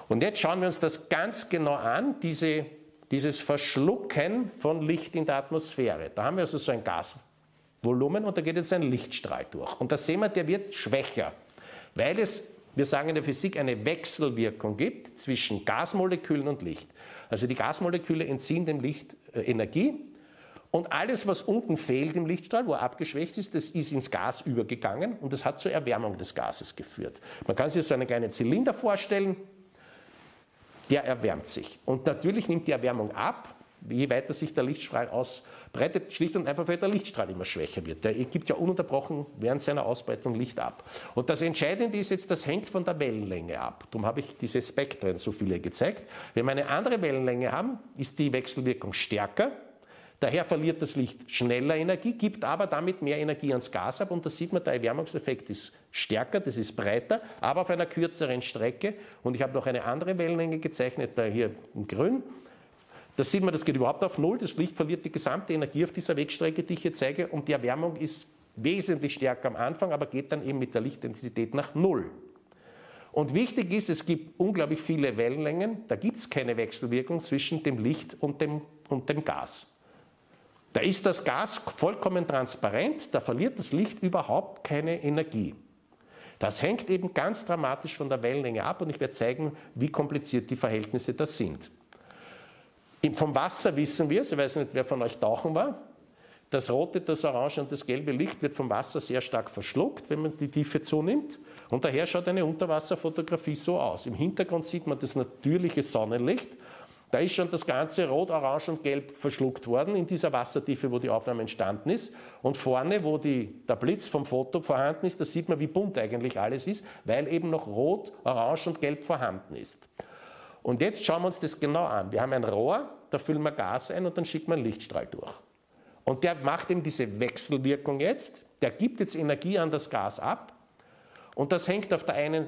Und jetzt schauen wir uns das ganz genau an, diese, dieses Verschlucken von Licht in der Atmosphäre. Da haben wir also so ein Gasvolumen und da geht jetzt ein Lichtstrahl durch. Und da sehen wir, der wird schwächer, weil es, wir sagen in der Physik, eine Wechselwirkung gibt zwischen Gasmolekülen und Licht. Also die Gasmoleküle entziehen dem Licht äh, Energie und alles, was unten fehlt im Lichtstrahl, wo er abgeschwächt ist, das ist ins Gas übergegangen und das hat zur Erwärmung des Gases geführt. Man kann sich so einen kleinen Zylinder vorstellen, der erwärmt sich. Und natürlich nimmt die Erwärmung ab, je weiter sich der Lichtstrahl ausbreitet, schlicht und einfach, weil der Lichtstrahl immer schwächer wird. Der gibt ja ununterbrochen während seiner Ausbreitung Licht ab. Und das Entscheidende ist jetzt, das hängt von der Wellenlänge ab. Darum habe ich diese Spektren so viele gezeigt. Wenn wir eine andere Wellenlänge haben, ist die Wechselwirkung stärker. Daher verliert das Licht schneller Energie, gibt aber damit mehr Energie ans Gas ab und da sieht man, der Erwärmungseffekt ist stärker, das ist breiter, aber auf einer kürzeren Strecke. Und ich habe noch eine andere Wellenlänge gezeichnet, da hier in grün. Da sieht man, das geht überhaupt auf Null. Das Licht verliert die gesamte Energie auf dieser Wegstrecke, die ich hier zeige. Und die Erwärmung ist wesentlich stärker am Anfang, aber geht dann eben mit der Lichtintensität nach Null. Und wichtig ist, es gibt unglaublich viele Wellenlängen. Da gibt es keine Wechselwirkung zwischen dem Licht und dem, und dem Gas. Da ist das Gas vollkommen transparent, da verliert das Licht überhaupt keine Energie. Das hängt eben ganz dramatisch von der Wellenlänge ab und ich werde zeigen, wie kompliziert die Verhältnisse da sind. Vom Wasser wissen wir ich weiß nicht, wer von euch tauchen war, das rote, das orange und das gelbe Licht wird vom Wasser sehr stark verschluckt, wenn man die Tiefe zunimmt. Und daher schaut eine Unterwasserfotografie so aus. Im Hintergrund sieht man das natürliche Sonnenlicht da ist schon das ganze Rot, Orange und Gelb verschluckt worden in dieser Wassertiefe, wo die Aufnahme entstanden ist. Und vorne, wo die, der Blitz vom Foto vorhanden ist, da sieht man, wie bunt eigentlich alles ist, weil eben noch Rot, Orange und Gelb vorhanden ist. Und jetzt schauen wir uns das genau an. Wir haben ein Rohr, da füllen wir Gas ein und dann schickt man einen Lichtstrahl durch. Und der macht eben diese Wechselwirkung jetzt. Der gibt jetzt Energie an das Gas ab. Und das hängt auf der einen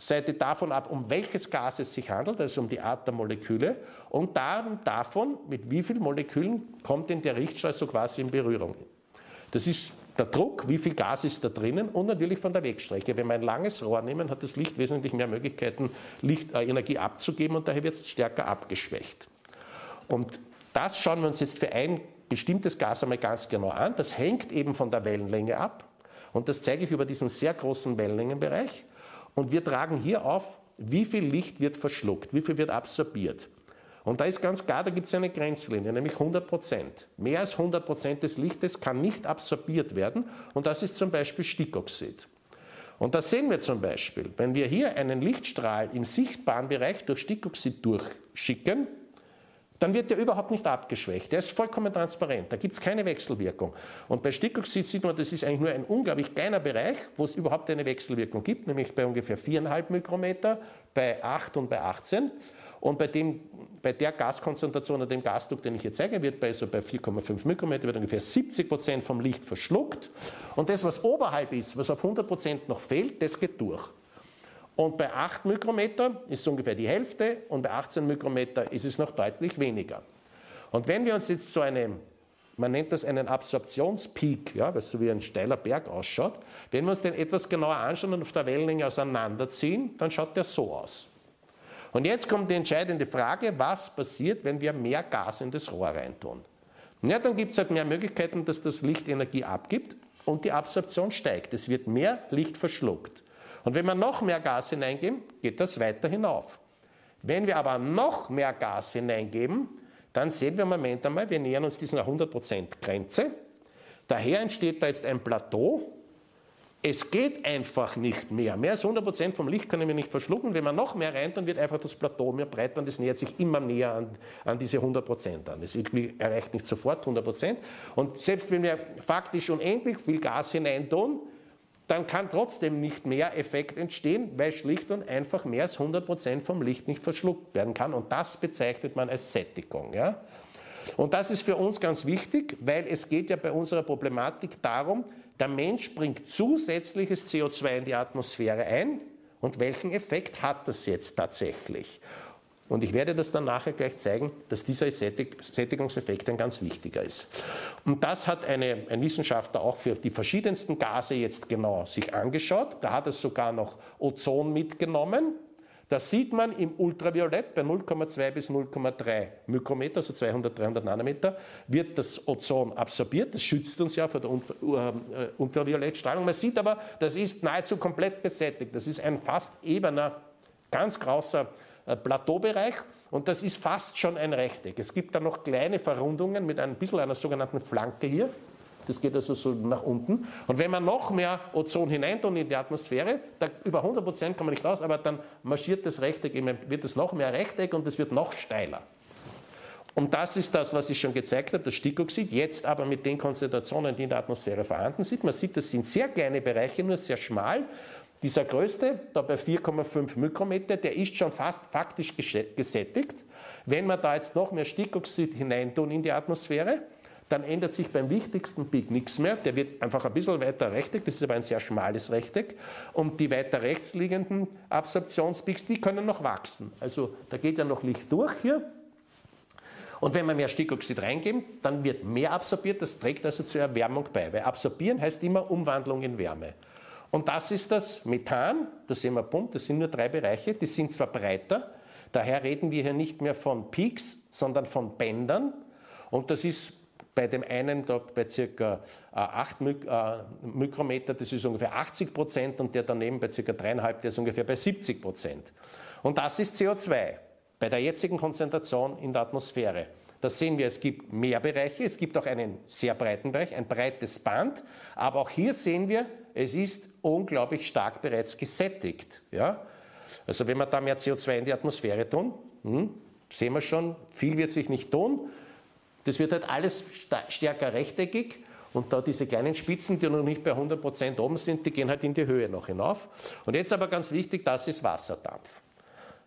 Seite davon ab, um welches Gas es sich handelt, also um die Art der Moleküle, und dann davon, mit wie vielen Molekülen kommt denn der Richtstrahl so quasi in Berührung. Das ist der Druck, wie viel Gas ist da drinnen und natürlich von der Wegstrecke. Wenn wir ein langes Rohr nehmen, hat das Licht wesentlich mehr Möglichkeiten, Licht, äh, Energie abzugeben und daher wird es stärker abgeschwächt. Und das schauen wir uns jetzt für ein bestimmtes Gas einmal ganz genau an. Das hängt eben von der Wellenlänge ab und das zeige ich über diesen sehr großen Wellenlängenbereich. Und wir tragen hier auf, wie viel Licht wird verschluckt, wie viel wird absorbiert. Und da ist ganz klar, da gibt es eine Grenzlinie, nämlich 100 Prozent. Mehr als 100 Prozent des Lichtes kann nicht absorbiert werden und das ist zum Beispiel Stickoxid. Und das sehen wir zum Beispiel, wenn wir hier einen Lichtstrahl im sichtbaren Bereich durch Stickoxid durchschicken, dann wird der überhaupt nicht abgeschwächt. Der ist vollkommen transparent. Da gibt es keine Wechselwirkung. Und bei Stickoxid sieht man, das ist eigentlich nur ein unglaublich kleiner Bereich, wo es überhaupt eine Wechselwirkung gibt, nämlich bei ungefähr 4,5 Mikrometer, bei 8 und bei 18. Und bei, dem, bei der Gaskonzentration oder dem Gasdruck, den ich hier zeige, wird bei, so bei 4,5 Mikrometer wird ungefähr 70 Prozent vom Licht verschluckt. Und das, was oberhalb ist, was auf 100 Prozent noch fehlt, das geht durch. Und bei 8 Mikrometer ist es ungefähr die Hälfte und bei 18 Mikrometer ist es noch deutlich weniger. Und wenn wir uns jetzt so eine, man nennt das einen Absorptionspeak, ja, was so wie ein steiler Berg ausschaut, wenn wir uns den etwas genauer anschauen und auf der Wellenlänge auseinanderziehen, dann schaut der so aus. Und jetzt kommt die entscheidende Frage, was passiert, wenn wir mehr Gas in das Rohr reintun? Ja, dann gibt es halt mehr Möglichkeiten, dass das Licht Energie abgibt und die Absorption steigt. Es wird mehr Licht verschluckt. Und wenn wir noch mehr Gas hineingeben, geht das weiter hinauf. Wenn wir aber noch mehr Gas hineingeben, dann sehen wir im Moment einmal, wir nähern uns dieser 100% Grenze. Daher entsteht da jetzt ein Plateau. Es geht einfach nicht mehr. Mehr als 100% vom Licht können wir nicht verschlucken. Wenn wir noch mehr rein, dann wird einfach das Plateau mehr breiter und es nähert sich immer näher an, an diese 100% an. Es erreicht nicht sofort 100%. Und selbst wenn wir faktisch unendlich viel Gas hineintun, dann kann trotzdem nicht mehr Effekt entstehen, weil schlicht und einfach mehr als 100% vom Licht nicht verschluckt werden kann. Und das bezeichnet man als Sättigung. Ja? Und das ist für uns ganz wichtig, weil es geht ja bei unserer Problematik darum, der Mensch bringt zusätzliches CO2 in die Atmosphäre ein. Und welchen Effekt hat das jetzt tatsächlich? Und ich werde das dann nachher gleich zeigen, dass dieser Sättigungseffekt ein ganz wichtiger ist. Und das hat eine, ein Wissenschaftler auch für die verschiedensten Gase jetzt genau sich angeschaut. Da hat es sogar noch Ozon mitgenommen. Da sieht man im Ultraviolett bei 0,2 bis 0,3 Mikrometer, also 200, 300 Nanometer, wird das Ozon absorbiert. Das schützt uns ja vor der äh, Ultraviolettstrahlung. Man sieht aber, das ist nahezu komplett besättigt. Das ist ein fast ebener, ganz großer äh, Plateaubereich und das ist fast schon ein Rechteck. Es gibt da noch kleine Verrundungen mit ein bisschen einer sogenannten Flanke hier. Das geht also so nach unten. Und wenn man noch mehr Ozon hineintun in die Atmosphäre, da über 100 Prozent kann man nicht raus, aber dann marschiert das Rechteck, wird es noch mehr Rechteck und es wird noch steiler. Und das ist das, was ich schon gezeigt habe, das Stickoxid, jetzt aber mit den Konzentrationen, die in der Atmosphäre vorhanden sind. Man sieht, das sind sehr kleine Bereiche, nur sehr schmal. Dieser größte, da bei 4,5 Mikrometer, der ist schon fast faktisch gesättigt. Wenn wir da jetzt noch mehr Stickoxid hineintun in die Atmosphäre, dann ändert sich beim wichtigsten Peak nichts mehr. Der wird einfach ein bisschen weiter Rechteck, das ist aber ein sehr schmales Rechteck. Und die weiter rechts liegenden Absorptionspeaks, die können noch wachsen. Also da geht ja noch Licht durch hier. Und wenn wir mehr Stickoxid reingeben, dann wird mehr absorbiert. Das trägt also zur Erwärmung bei. Weil absorbieren heißt immer Umwandlung in Wärme. Und das ist das Methan. Da sehen wir bunt. Das sind nur drei Bereiche. Die sind zwar breiter. Daher reden wir hier nicht mehr von Peaks, sondern von Bändern. Und das ist bei dem einen da bei ca. 8 äh, äh, Mikrometer, das ist ungefähr 80 Prozent und der daneben bei ca. 3,5, der ist ungefähr bei 70 Prozent. Und das ist CO2 bei der jetzigen Konzentration in der Atmosphäre. Da sehen wir, es gibt mehr Bereiche, es gibt auch einen sehr breiten Bereich, ein breites Band, aber auch hier sehen wir, es ist unglaublich stark bereits gesättigt. Ja? Also wenn wir da mehr CO2 in die Atmosphäre tun, hm, sehen wir schon, viel wird sich nicht tun. Das wird halt alles stärker rechteckig und da diese kleinen Spitzen, die noch nicht bei 100% oben sind, die gehen halt in die Höhe noch hinauf. Und jetzt aber ganz wichtig, das ist Wasserdampf.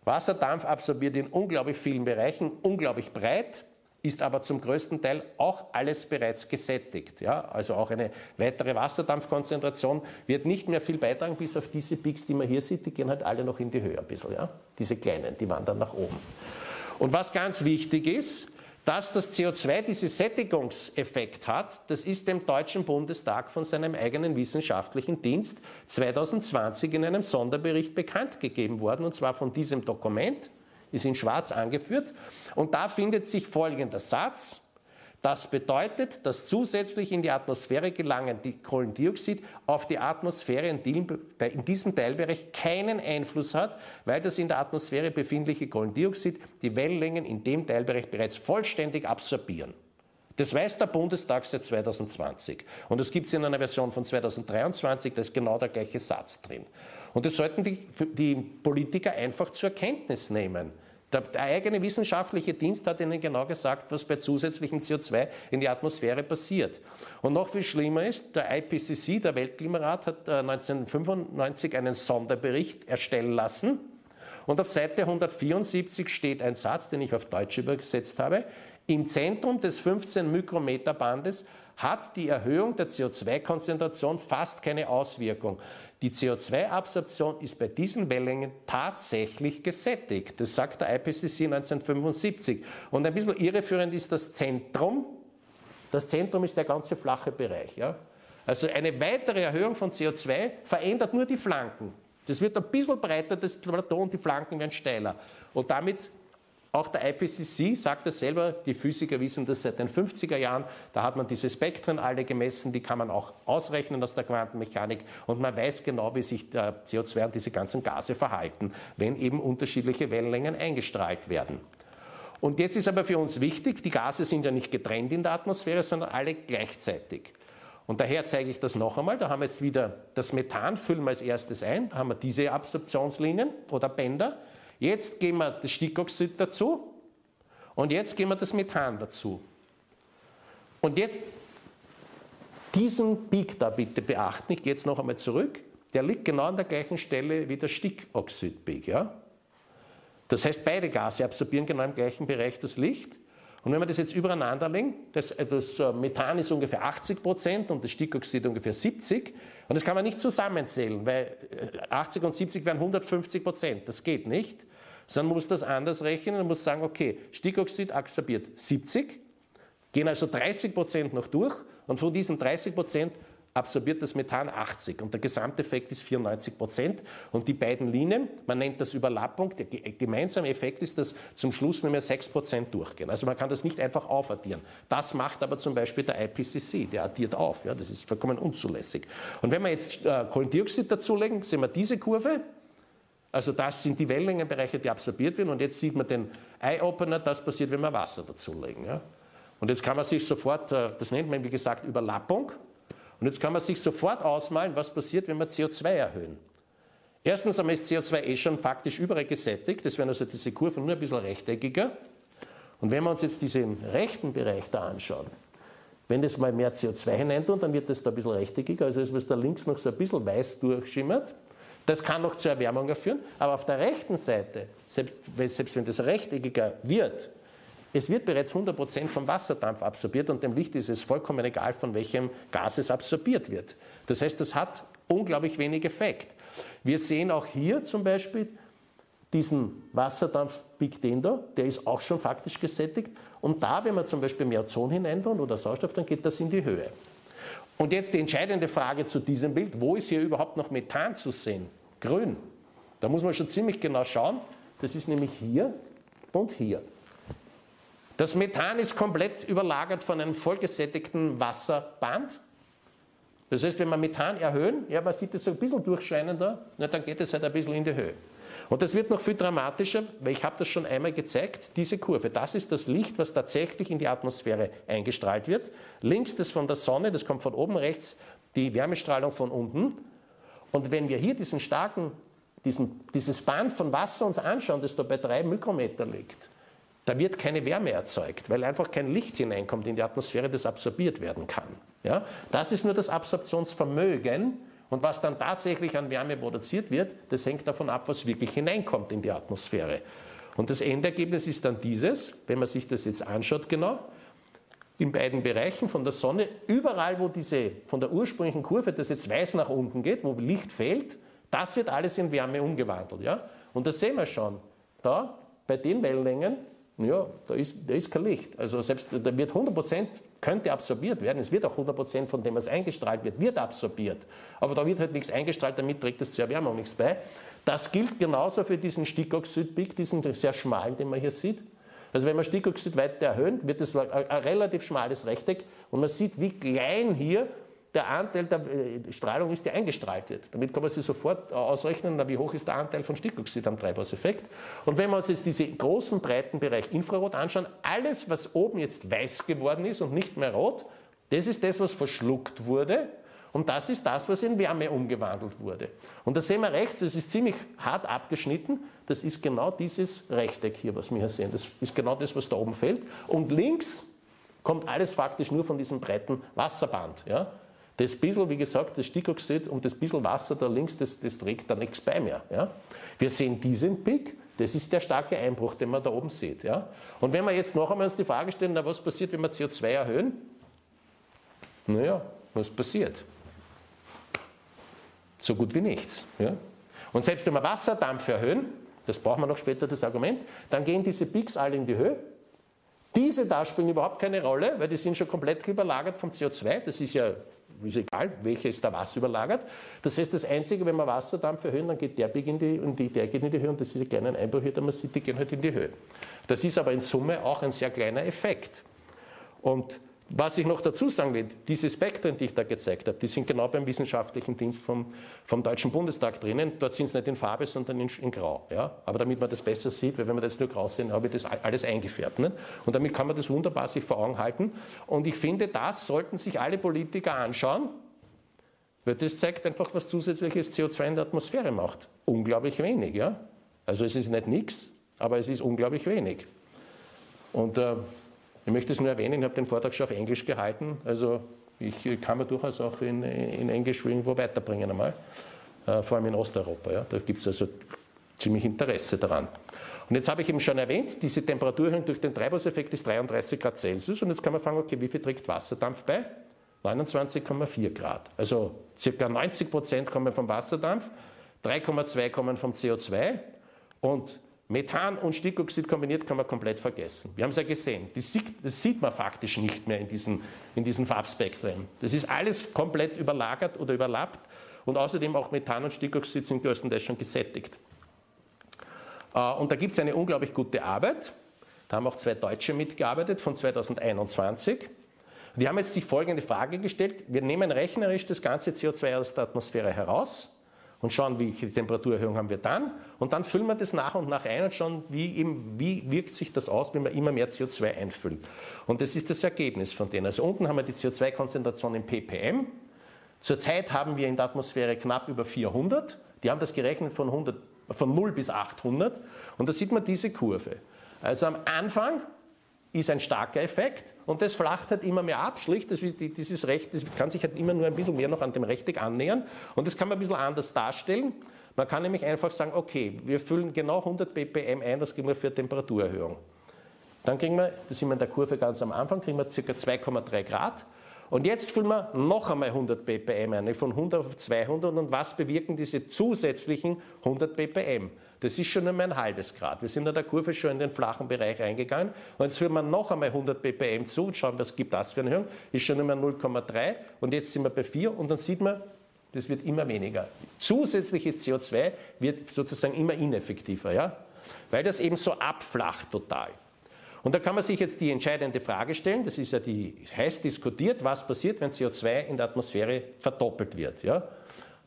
Wasserdampf absorbiert in unglaublich vielen Bereichen, unglaublich breit, ist aber zum größten Teil auch alles bereits gesättigt. Ja? Also auch eine weitere Wasserdampfkonzentration wird nicht mehr viel beitragen, bis auf diese Peaks, die man hier sieht, die gehen halt alle noch in die Höhe ein bisschen. Ja? Diese kleinen, die wandern nach oben. Und was ganz wichtig ist, dass das CO2 diesen Sättigungseffekt hat, das ist dem Deutschen Bundestag von seinem eigenen wissenschaftlichen Dienst 2020 in einem Sonderbericht bekannt gegeben worden, und zwar von diesem Dokument, ist in schwarz angeführt. Und da findet sich folgender Satz. Das bedeutet, dass zusätzlich in die Atmosphäre gelangende Kohlendioxid auf die Atmosphäre in diesem Teilbereich keinen Einfluss hat, weil das in der Atmosphäre befindliche Kohlendioxid die Wellenlängen in dem Teilbereich bereits vollständig absorbieren. Das weiß der Bundestag seit 2020. Und das gibt es in einer Version von 2023, da ist genau der gleiche Satz drin. Und das sollten die, die Politiker einfach zur Kenntnis nehmen. Der, der, eigene wissenschaftliche Dienst hat Ihnen genau gesagt, was bei zusätzlichem CO2 in die Atmosphäre passiert. Und noch viel schlimmer ist, der IPCC, der Weltklimarat, hat 1995 äh, einen Sonderbericht erstellen lassen. Und auf Seite 174 steht ein Satz, den ich auf Deutsch übersetzt habe. Im Zentrum des 15 Mikrometer Bandes hat die Erhöhung der CO2-Konzentration fast keine Auswirkung. Die CO2-Absorption ist bei diesen Wellenlängen tatsächlich gesättigt. Das sagt der IPCC 1975. Und ein bisschen irreführend ist das Zentrum. Das Zentrum ist der ganze flache Bereich. Ja? Also eine weitere Erhöhung von CO2 verändert nur die Flanken. Das wird ein bisschen breiter, das Plateau, und die Flanken werden steiler. Und damit auch der IPCC sagt es selber, die Physiker wissen das seit den 50er Jahren, da hat man diese Spektren alle gemessen, die kann man auch ausrechnen aus der Quantenmechanik und man weiß genau, wie sich der CO2 und diese ganzen Gase verhalten, wenn eben unterschiedliche Wellenlängen eingestrahlt werden. Und jetzt ist aber für uns wichtig, die Gase sind ja nicht getrennt in der Atmosphäre, sondern alle gleichzeitig. Und daher zeige ich das noch einmal. Da haben wir jetzt wieder das Methan, füllen wir als erstes ein. Da haben wir diese Absorptionslinien oder Bänder. Jetzt geben wir das Stickoxid dazu und jetzt geben wir das Methan dazu. Und jetzt diesen Peak da bitte beachten. Ich gehe jetzt noch einmal zurück. Der liegt genau an der gleichen Stelle wie der Stickoxid-Peak. Ja? Das heißt, beide Gase absorbieren genau im gleichen Bereich das Licht. Und wenn wir das jetzt übereinander legen, das, das äh, Methan ist ungefähr 80 Prozent und das Stickoxid ungefähr 70. Und das kann man nicht zusammenzählen, weil 80 äh, und 70 wären 150 Prozent. Das geht nicht man muss das anders rechnen und muss sagen, okay, Stickoxid absorbiert 70, gehen also 30 Prozent noch durch und von diesen 30 Prozent absorbiert das Methan 80 und der Gesamteffekt ist 94 Prozent. Und die beiden Linien, man nennt das Überlappung, der gemeinsame Effekt ist, dass zum Schluss nur mehr 6 Prozent durchgehen. Also man kann das nicht einfach aufaddieren. Das macht aber zum Beispiel der IPCC, der addiert auf. Ja, das ist vollkommen unzulässig. Und wenn wir jetzt äh, Kohlendioxid dazulegen, sehen wir diese Kurve, also das sind die Wellenlängenbereiche, die absorbiert werden. Und jetzt sieht man den Eye-Opener, das passiert, wenn wir Wasser dazulegen. Ja? Und jetzt kann man sich sofort, äh, das nennt man wie gesagt Überlappung, und jetzt kann man sich sofort ausmalen, was passiert, wenn wir CO2 erhöhen. Erstens einmal ist CO2 eh schon faktisch überall gesättigt, das wären also diese Kurven nur ein bisschen rechteckiger. Und wenn wir uns jetzt diesen rechten Bereich da anschauen, wenn das mal mehr CO2 hineintun, dann wird das da ein bisschen rechteckiger, also ist da links noch so ein bisschen weiß durchschimmert. Das kann noch zur Erwärmung führen, aber auf der rechten Seite, selbst, selbst wenn das rechteckiger wird, es wird bereits 100% vom Wasserdampf absorbiert und dem Licht ist es vollkommen egal, von welchem Gas es absorbiert wird. Das heißt, das hat unglaublich wenig Effekt. Wir sehen auch hier zum Beispiel diesen Wasserdampf Big Dender, der ist auch schon faktisch gesättigt. Und da, wenn man zum Beispiel mehr Ozon hineintun oder Sauerstoff, dann geht das in die Höhe. Und jetzt die entscheidende Frage zu diesem Bild, wo ist hier überhaupt noch Methan zu sehen? Grün. Da muss man schon ziemlich genau schauen. Das ist nämlich hier und hier. Das Methan ist komplett überlagert von einem vollgesättigten Wasserband. Das heißt, wenn wir Methan erhöhen, ja, man sieht es so ein bisschen durchscheinender, na, dann geht es halt ein bisschen in die Höhe. Und das wird noch viel dramatischer, weil ich habe das schon einmal gezeigt, diese Kurve. Das ist das Licht, was tatsächlich in die Atmosphäre eingestrahlt wird. Links das von der Sonne, das kommt von oben rechts, die Wärmestrahlung von unten. Und wenn wir hier diesen starken, diesen, dieses Band von Wasser uns anschauen, das da bei drei Mikrometer liegt, da wird keine Wärme erzeugt, weil einfach kein Licht hineinkommt in die Atmosphäre, das absorbiert werden kann. Ja? Das ist nur das Absorptionsvermögen und was dann tatsächlich an Wärme produziert wird, das hängt davon ab, was wirklich hineinkommt in die Atmosphäre. Und das Endergebnis ist dann dieses, wenn man sich das jetzt anschaut genau, in beiden Bereichen von der Sonne, überall wo diese von der ursprünglichen Kurve, das jetzt weiß nach unten geht, wo Licht fehlt, das wird alles in Wärme umgewandelt. Ja? Und das sehen wir schon. Da, bei den Wellenlängen, ja, da ist, da ist kein Licht. Also selbst da wird 100 Prozent könnte absorbiert werden. Es wird auch 100 Prozent von dem, was eingestrahlt wird, wird absorbiert. Aber da wird halt nichts eingestrahlt, damit trägt es zur Erwärmung nichts bei. Das gilt genauso für diesen Stickoxid-Peak, diesen sehr schmalen, den man hier sieht. Also wenn wir Stickoxid weiter erhöhen, wird es ein relativ schmales Rechteck und man sieht, wie klein hier der Anteil der äh, Strahlung ist, die eingestrahlt wird. Damit kann man sich sofort ausrechnen, wie hoch ist der Anteil von Stickoxid am Treibhauseffekt. Und wenn wir uns jetzt diesen großen, breiten Bereich Infrarot anschauen, alles, was oben jetzt weiß geworden ist und nicht mehr rot, das ist das, was verschluckt wurde. Und das ist das, was in Wärme umgewandelt wurde. Und da sehen wir rechts, das ist ziemlich hart abgeschnitten. Das ist genau dieses Rechteck hier, was wir hier sehen. Das ist genau das, was da oben fällt. Und links kommt alles faktisch nur von diesem breiten Wasserband. Ja? Das bisschen, wie gesagt, das Stickoxid und das bisschen Wasser da links, das, das trägt da nichts bei mehr. Ja? Wir sehen diesen Peak, das ist der starke Einbruch, den man da oben sieht. Ja? Und wenn wir jetzt noch einmal uns die Frage stellen, na, was passiert, wenn wir CO2 erhöhen? Naja, was passiert? So gut wie nichts. Ja? Und selbst wenn wir Wasserdampf erhöhen, das brauchen wir noch später, das Argument, dann gehen diese Peaks alle in die Höhe. Diese da spielen überhaupt keine Rolle, weil die sind schon komplett überlagert vom CO2. Das ist ja ist egal, welches da was überlagert. Das heißt, das Einzige, wenn wir Wasserdampf erhöhen, dann geht der Peak in die, und der geht in die Höhe und das ist ein kleiner Einbruch hier, der die gehen halt in die Höhe. Das ist aber in Summe auch ein sehr kleiner Effekt. Und was ich noch dazu sagen will, diese Spektren, die ich da gezeigt habe, die sind genau beim wissenschaftlichen Dienst vom, vom Deutschen Bundestag drinnen. Dort sind es nicht in Farbe, sondern in, in Grau. Ja? Aber damit man das besser sieht, weil wenn man das nur grau sehen, habe ich das alles eingefärbt. Ne? Und damit kann man das wunderbar sich vor Augen halten. Und ich finde, das sollten sich alle Politiker anschauen, weil das zeigt einfach, was zusätzliches CO2 in der Atmosphäre macht. Unglaublich wenig. Ja? Also es ist nicht nichts, aber es ist unglaublich wenig. Und äh, ich möchte es nur erwähnen, ich habe den Vortrag schon auf Englisch gehalten, also ich kann mir durchaus auch in, in Englisch irgendwo weiterbringen einmal, äh, vor allem in Osteuropa. Ja. Da gibt es also ziemlich Interesse daran. Und jetzt habe ich eben schon erwähnt, diese Temperaturerhöhung durch den Treibhauseffekt ist 33 Grad Celsius und jetzt kann man fragen, okay, wie viel trägt Wasserdampf bei? 29,4 Grad. Also ca. 90 Prozent kommen vom Wasserdampf, 3,2 kommen vom CO2 und Methan und Stickoxid kombiniert kann man komplett vergessen. Wir haben es ja gesehen, das sieht, das sieht man faktisch nicht mehr in diesen, in diesen Farbspektren. Das ist alles komplett überlagert oder überlappt und außerdem auch Methan und Stickoxid sind größtenteils schon gesättigt. Äh, und da gibt es eine unglaublich gute Arbeit, da haben auch zwei Deutsche mitgearbeitet von 2021. Die haben jetzt sich folgende Frage gestellt, wir nehmen rechnerisch das ganze CO2 aus der Atmosphäre heraus und schauen, welche Temperaturerhöhung haben wir dann. Und dann füllen wir das nach und nach ein und schauen, wie, eben, wie wirkt sich das aus, wenn wir immer mehr CO2 einfüllen. Und das ist das Ergebnis von denen. Also unten haben wir die CO2-Konzentration in ppm. Zurzeit haben wir in der Atmosphäre knapp über 400. Die haben das gerechnet von, 100, von 0 bis 800. Und da sieht man diese Kurve. Also am Anfang ist ein starker Effekt und das flacht halt immer mehr ab. Schlicht, das, dieses Recht das kann sich halt immer nur ein bisschen mehr noch an dem Rechteck annähern und das kann man ein bisschen anders darstellen. Man kann nämlich einfach sagen, okay, wir füllen genau 100 ppm ein, das kriegen wir für Temperaturerhöhung. Dann kriegen wir, das sind wir in der Kurve ganz am Anfang, kriegen wir ca. 2,3 Grad. Und jetzt füllen wir noch einmal 100 ppm ein, von 100 auf 200. Und was bewirken diese zusätzlichen 100 ppm? Das ist schon einmal ein halbes Grad. Wir sind in der Kurve schon in den flachen Bereich reingegangen. Und jetzt füllen wir noch einmal 100 ppm zu und schauen, was gibt das für eine Erhöhung. Ist schon einmal 0,3. Und jetzt sind wir bei 4. Und dann sieht man, das wird immer weniger. Zusätzliches CO2 wird sozusagen immer ineffektiver, ja? weil das eben so abflacht total. Und da kann man sich jetzt die entscheidende Frage stellen, das ist ja die heiß diskutiert, was passiert, wenn CO2 in der Atmosphäre verdoppelt wird. Ja?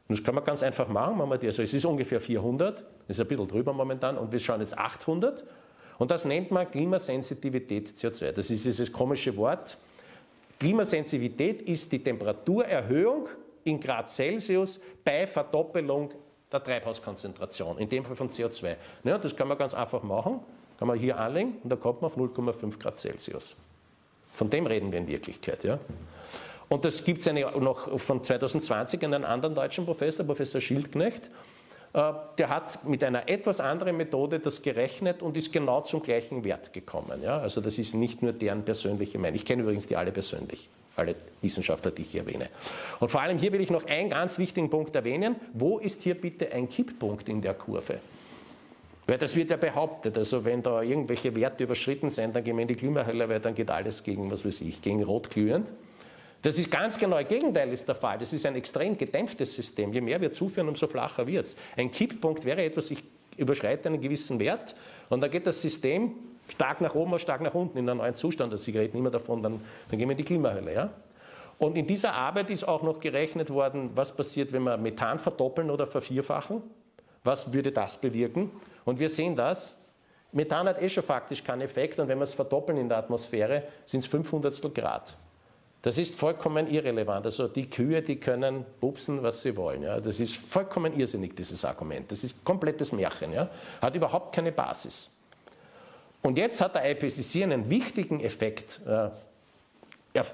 Und das kann man ganz einfach machen. machen wir die, also es ist ungefähr 400, das ist ein bisschen drüber momentan, und wir schauen jetzt 800. Und das nennt man Klimasensitivität CO2. Das ist dieses komische Wort. Klimasensitivität ist die Temperaturerhöhung in Grad Celsius bei Verdoppelung der Treibhauskonzentration, in dem Fall von CO2. Ja, das kann man ganz einfach machen. Kann man hier anlegen und da kommt man auf 0,5 Grad Celsius. Von dem reden wir in Wirklichkeit. Ja? Und das gibt es noch von 2020 einen anderen deutschen Professor, Professor Schildknecht. Äh, der hat mit einer etwas anderen Methode das gerechnet und ist genau zum gleichen Wert gekommen. Ja? Also das ist nicht nur deren persönliche Meinung. Ich kenne übrigens die alle persönlich, alle Wissenschaftler, die ich hier erwähne. Und vor allem hier will ich noch einen ganz wichtigen Punkt erwähnen. Wo ist hier bitte ein Kipppunkt in der Kurve? Weil das wird ja behauptet, also wenn da irgendwelche Werte überschritten sind, dann gehen wir in die Klimahölle, weil dann geht alles gegen, was weiß ich, gegen Rot glühend. Das ist ganz genau das Gegenteil ist der Fall. Das ist ein extrem gedämpftes System. Je mehr wir zuführen, umso flacher wird es. Ein Kipppunkt wäre etwas, ich überschreite einen gewissen Wert und dann geht das System stark nach oben oder stark nach unten in einen neuen Zustand. Also Sie reden immer davon, dann, dann gehen wir in die Klimahölle. Ja? Und in dieser Arbeit ist auch noch gerechnet worden, was passiert, wenn wir Methan verdoppeln oder vervierfachen. Was würde das bewirken? Und wir sehen das. Methan hat eh schon faktisch keinen Effekt und wenn wir es verdoppeln in der Atmosphäre, sind es 500 Grad. Das ist vollkommen irrelevant. Also die Kühe, die können pupsen, was sie wollen. Ja. Das ist vollkommen irrsinnig, dieses Argument. Das ist komplettes Märchen. Ja. Hat überhaupt keine Basis. Und jetzt hat der IPCC einen wichtigen Effekt äh,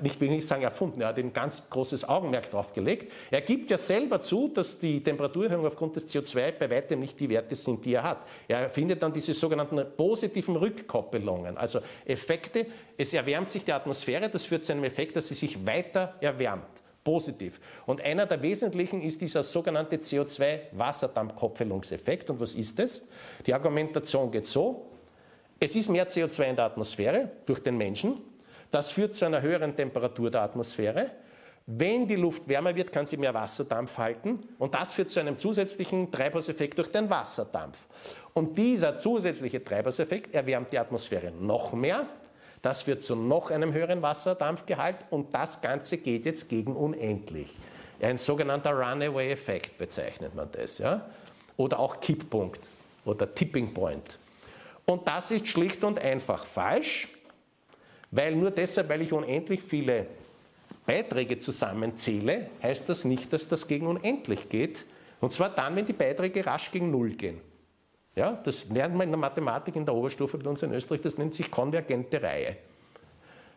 nicht, will nicht sagen erfunden, er hat ein ganz großes Augenmerk darauf gelegt. Er gibt ja selber zu, dass die Temperaturerhöhung aufgrund des CO2 bei weitem nicht die Werte sind, die er hat. Er findet dann diese sogenannten positiven Rückkoppelungen, also Effekte. Es erwärmt sich die Atmosphäre, das führt zu einem Effekt, dass sie sich weiter erwärmt. Positiv. Und einer der wesentlichen ist dieser sogenannte CO2-Wasserdampfkoppelungseffekt. Und was ist das? Die Argumentation geht so. Es ist mehr CO2 in der Atmosphäre durch den Menschen. Das führt zu einer höheren Temperatur der Atmosphäre. Wenn die Luft wärmer wird, kann sie mehr Wasserdampf halten und das führt zu einem zusätzlichen Treibhauseffekt durch den Wasserdampf. Und dieser zusätzliche Treibhauseffekt erwärmt die Atmosphäre noch mehr. Das führt zu noch einem höheren Wasserdampfgehalt und das Ganze geht jetzt gegen unendlich. Ein sogenannter Runaway-Effekt bezeichnet man das. Ja? Oder auch Kipppunkt oder Tipping Point. Und das ist schlicht und einfach falsch. Weil nur deshalb, weil ich unendlich viele Beiträge zusammenzähle, heißt das nicht, dass das gegen unendlich geht. Und zwar dann, wenn die Beiträge rasch gegen Null gehen. Ja, das lernt man in der Mathematik in der Oberstufe bei uns in Österreich, das nennt sich konvergente Reihe.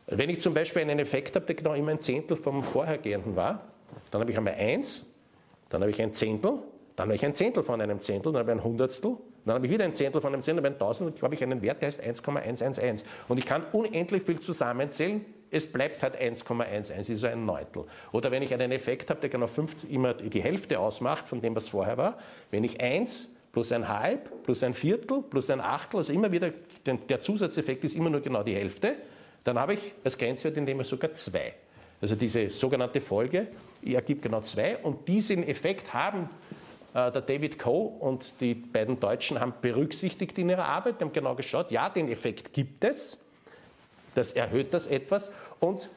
Wenn ich zum Beispiel einen Effekt habe, der genau immer ein Zehntel vom vorhergehenden war, dann habe ich einmal eins, dann habe ich ein Zehntel, dann habe ich ein Zehntel von einem Zehntel, dann habe ich ein Hundertstel, dann habe ich wieder ein Zehntel von einem Zehntel, bei 1000 habe ich einen Wert, der heißt 1,111. Und ich kann unendlich viel zusammenzählen, es bleibt halt 1,11, ist ein Neuntel. Oder wenn ich einen Effekt habe, der genau 50, immer die Hälfte ausmacht von dem, was vorher war, wenn ich 1 plus ein halb, plus ein Viertel, plus ein Achtel, also immer wieder, der Zusatzeffekt ist immer nur genau die Hälfte, dann habe ich als Grenzwert in dem Fall sogar 2. Also diese sogenannte Folge ergibt genau 2 und diesen Effekt haben der David Coe und die beiden Deutschen haben berücksichtigt in ihrer Arbeit, haben genau geschaut, ja, den Effekt gibt es, das erhöht das etwas und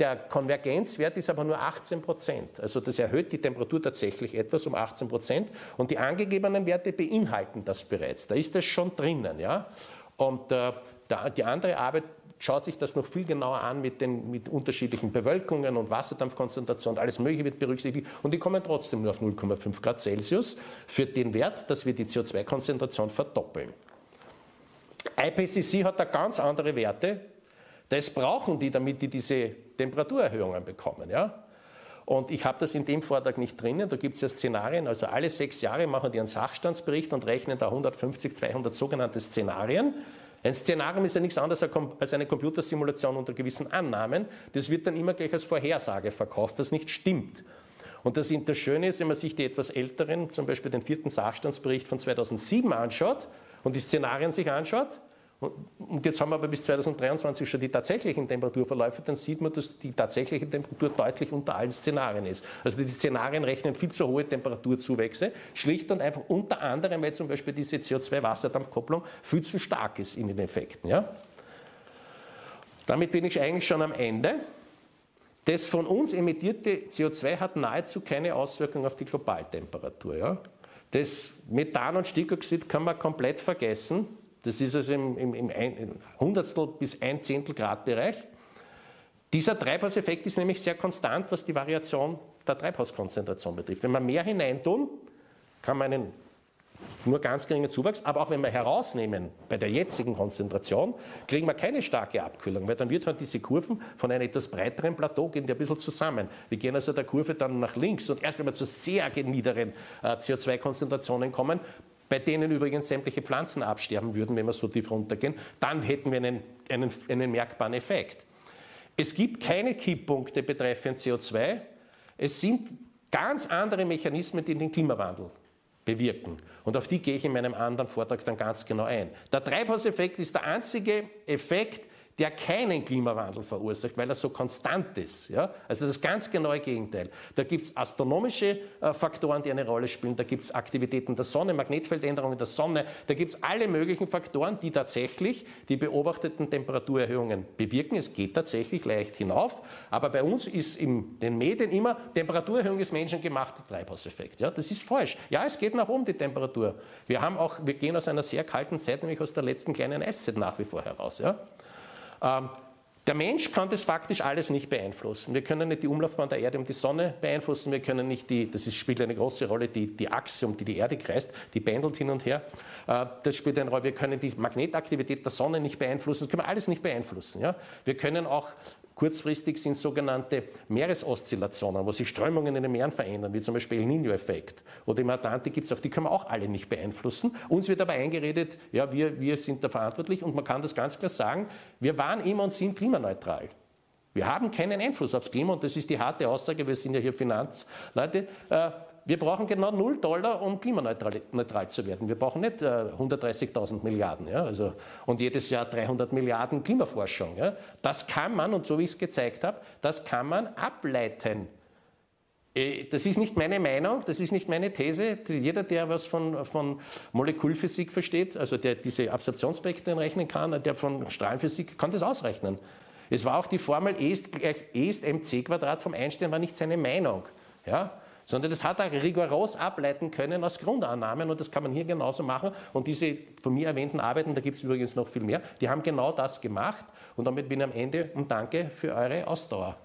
der Konvergenzwert ist aber nur 18 Prozent. Also das erhöht die Temperatur tatsächlich etwas um 18 Prozent. Und die angegebenen Werte beinhalten das bereits. Da ist das schon drinnen. Ja? Und äh, die andere Arbeit schaut sich das noch viel genauer an mit, den, mit unterschiedlichen Bewölkungen und Wasserdampfkonzentration. Alles Mögliche wird berücksichtigt. Und die kommen trotzdem nur auf 0,5 Grad Celsius für den Wert, dass wir die CO2-Konzentration verdoppeln. IPCC hat da ganz andere Werte. Das brauchen die, damit die diese Temperaturerhöhungen bekommen. Ja? Und ich habe das in dem Vortrag nicht drinnen. Da gibt es ja Szenarien. Also alle sechs Jahre machen die einen Sachstandsbericht und rechnen da 150, 200 sogenannte Szenarien. Ein Szenarium ist ja nichts anderes als eine Computersimulation unter gewissen Annahmen. Das wird dann immer gleich als Vorhersage verkauft, was nicht stimmt. Und das, Schöne ist, wenn man sich die etwas älteren, zum Beispiel den vierten Sachstandsbericht von 2007 anschaut und die Szenarien sich anschaut, und jetzt haben wir aber bis 2023 schon die tatsächlichen Temperaturverläufe, dann sieht man, dass die tatsächliche Temperatur deutlich unter allen Szenarien ist. Also die Szenarien rechnen viel zu hohe Temperaturzuwächse, schlicht und einfach unter anderem, weil zum Beispiel diese CO2-Wasserdampfkopplung viel zu stark ist in den Effekten. Ja? Damit bin ich eigentlich schon am Ende. Das von uns emittierte CO2 hat nahezu keine Auswirkung auf die Globaltemperatur. Ja? Das Methan und Stickoxid kann man komplett vergessen. Das ist also im, im, im, ein, Hundertstel bis ein Zehntel Grad Bereich. Dieser Treibhauseffekt ist nämlich sehr konstant, was die Variation der Treibhauskonzentration betrifft. Wenn wir mehr hineintun, kann man einen nur ganz geringen Zuwachs, aber auch wenn wir herausnehmen bei der jetzigen Konzentration, kriegen wir keine starke Abkühlung, weil dann wird halt diese Kurven von einem etwas breiteren Plateau gehen die ein bisschen zusammen. Wir gehen also der Kurve dann nach links und erst wenn wir zu sehr niederen äh, CO2-Konzentrationen kommen, bei denen übrigens sämtliche Pflanzen absterben würden, wenn wir so tief runtergehen, dann hätten wir einen, einen, einen merkbaren Effekt. Es gibt keine Kipppunkte betreffend CO2. Es sind ganz andere Mechanismen, die den Klimawandel bewirken. Und auf die gehe ich in meinem anderen Vortrag dann ganz genau ein. Der Treibhauseffekt ist der einzige Effekt, der keinen Klimawandel verursacht, weil er so konstant ist. Ja? Also das ganz genaue Gegenteil. Da gibt es astronomische äh, Faktoren, die eine Rolle spielen, da gibt es Aktivitäten der Sonne, Magnetfeldänderungen der Sonne, da gibt es alle möglichen Faktoren, die tatsächlich die beobachteten Temperaturerhöhungen bewirken. Es geht tatsächlich leicht hinauf, aber bei uns ist in den Medien immer Temperaturerhöhung ist menschengemachter Treibhauseffekt. Ja? Das ist falsch. Ja, es geht nach oben die Temperatur. Wir, haben auch, wir gehen aus einer sehr kalten Zeit, nämlich aus der letzten kleinen Eiszeit nach wie vor heraus. Ja? Ähm, der Mensch kann das faktisch alles nicht beeinflussen. Wir können nicht die Umlaufbahn der Erde um die Sonne beeinflussen. Wir können nicht die, das ist, spielt eine große Rolle, die, die Achse, um die die Erde kreist, die pendelt hin und her. Äh, das spielt eine Rolle. Wir können die Magnetaktivität der Sonne nicht beeinflussen. Das können wir alles nicht beeinflussen. Ja? Wir können auch Kurzfristig sind sogenannte Meeresoszillationen, wo sich Strömungen in den Meeren verändern, wie zum Beispiel El Niño-Effekt. Oder im Atlantik gibt es auch, die können wir auch alle nicht beeinflussen. Uns wird aber eingeredet, ja, wir, wir sind da verantwortlich und man kann das ganz klar sagen, wir waren immer und sind klimaneutral. Wir haben keinen Einfluss aufs Klima und das ist die harte Aussage, wir sind ja hier Finanzleute. Wir brauchen genau 0 Dollar, um klimaneutral zu werden. Wir brauchen nicht äh, 130.000 Milliarden ja, also, und jedes Jahr 300 Milliarden Klimaforschung. Ja. Das kann man, und so wie ich es gezeigt habe, das kann man ableiten. Äh, das ist nicht meine Meinung, das ist nicht meine These. Jeder, der was von, von Molekülphysik versteht, also der diese Absorptionsspektren rechnen kann, der von Strahlenphysik, kann das ausrechnen. Es war auch die Formel E ist, gleich, e ist mc Quadrat vom Einstein, war nicht seine Meinung. Ja? Sondern das hat er rigoros ableiten können aus Grundannahmen und das kann man hier genauso machen. Und diese von mir erwähnten Arbeiten, da gibt es übrigens noch viel mehr, die haben genau das gemacht und damit bin ich am Ende und danke für eure Ausdauer.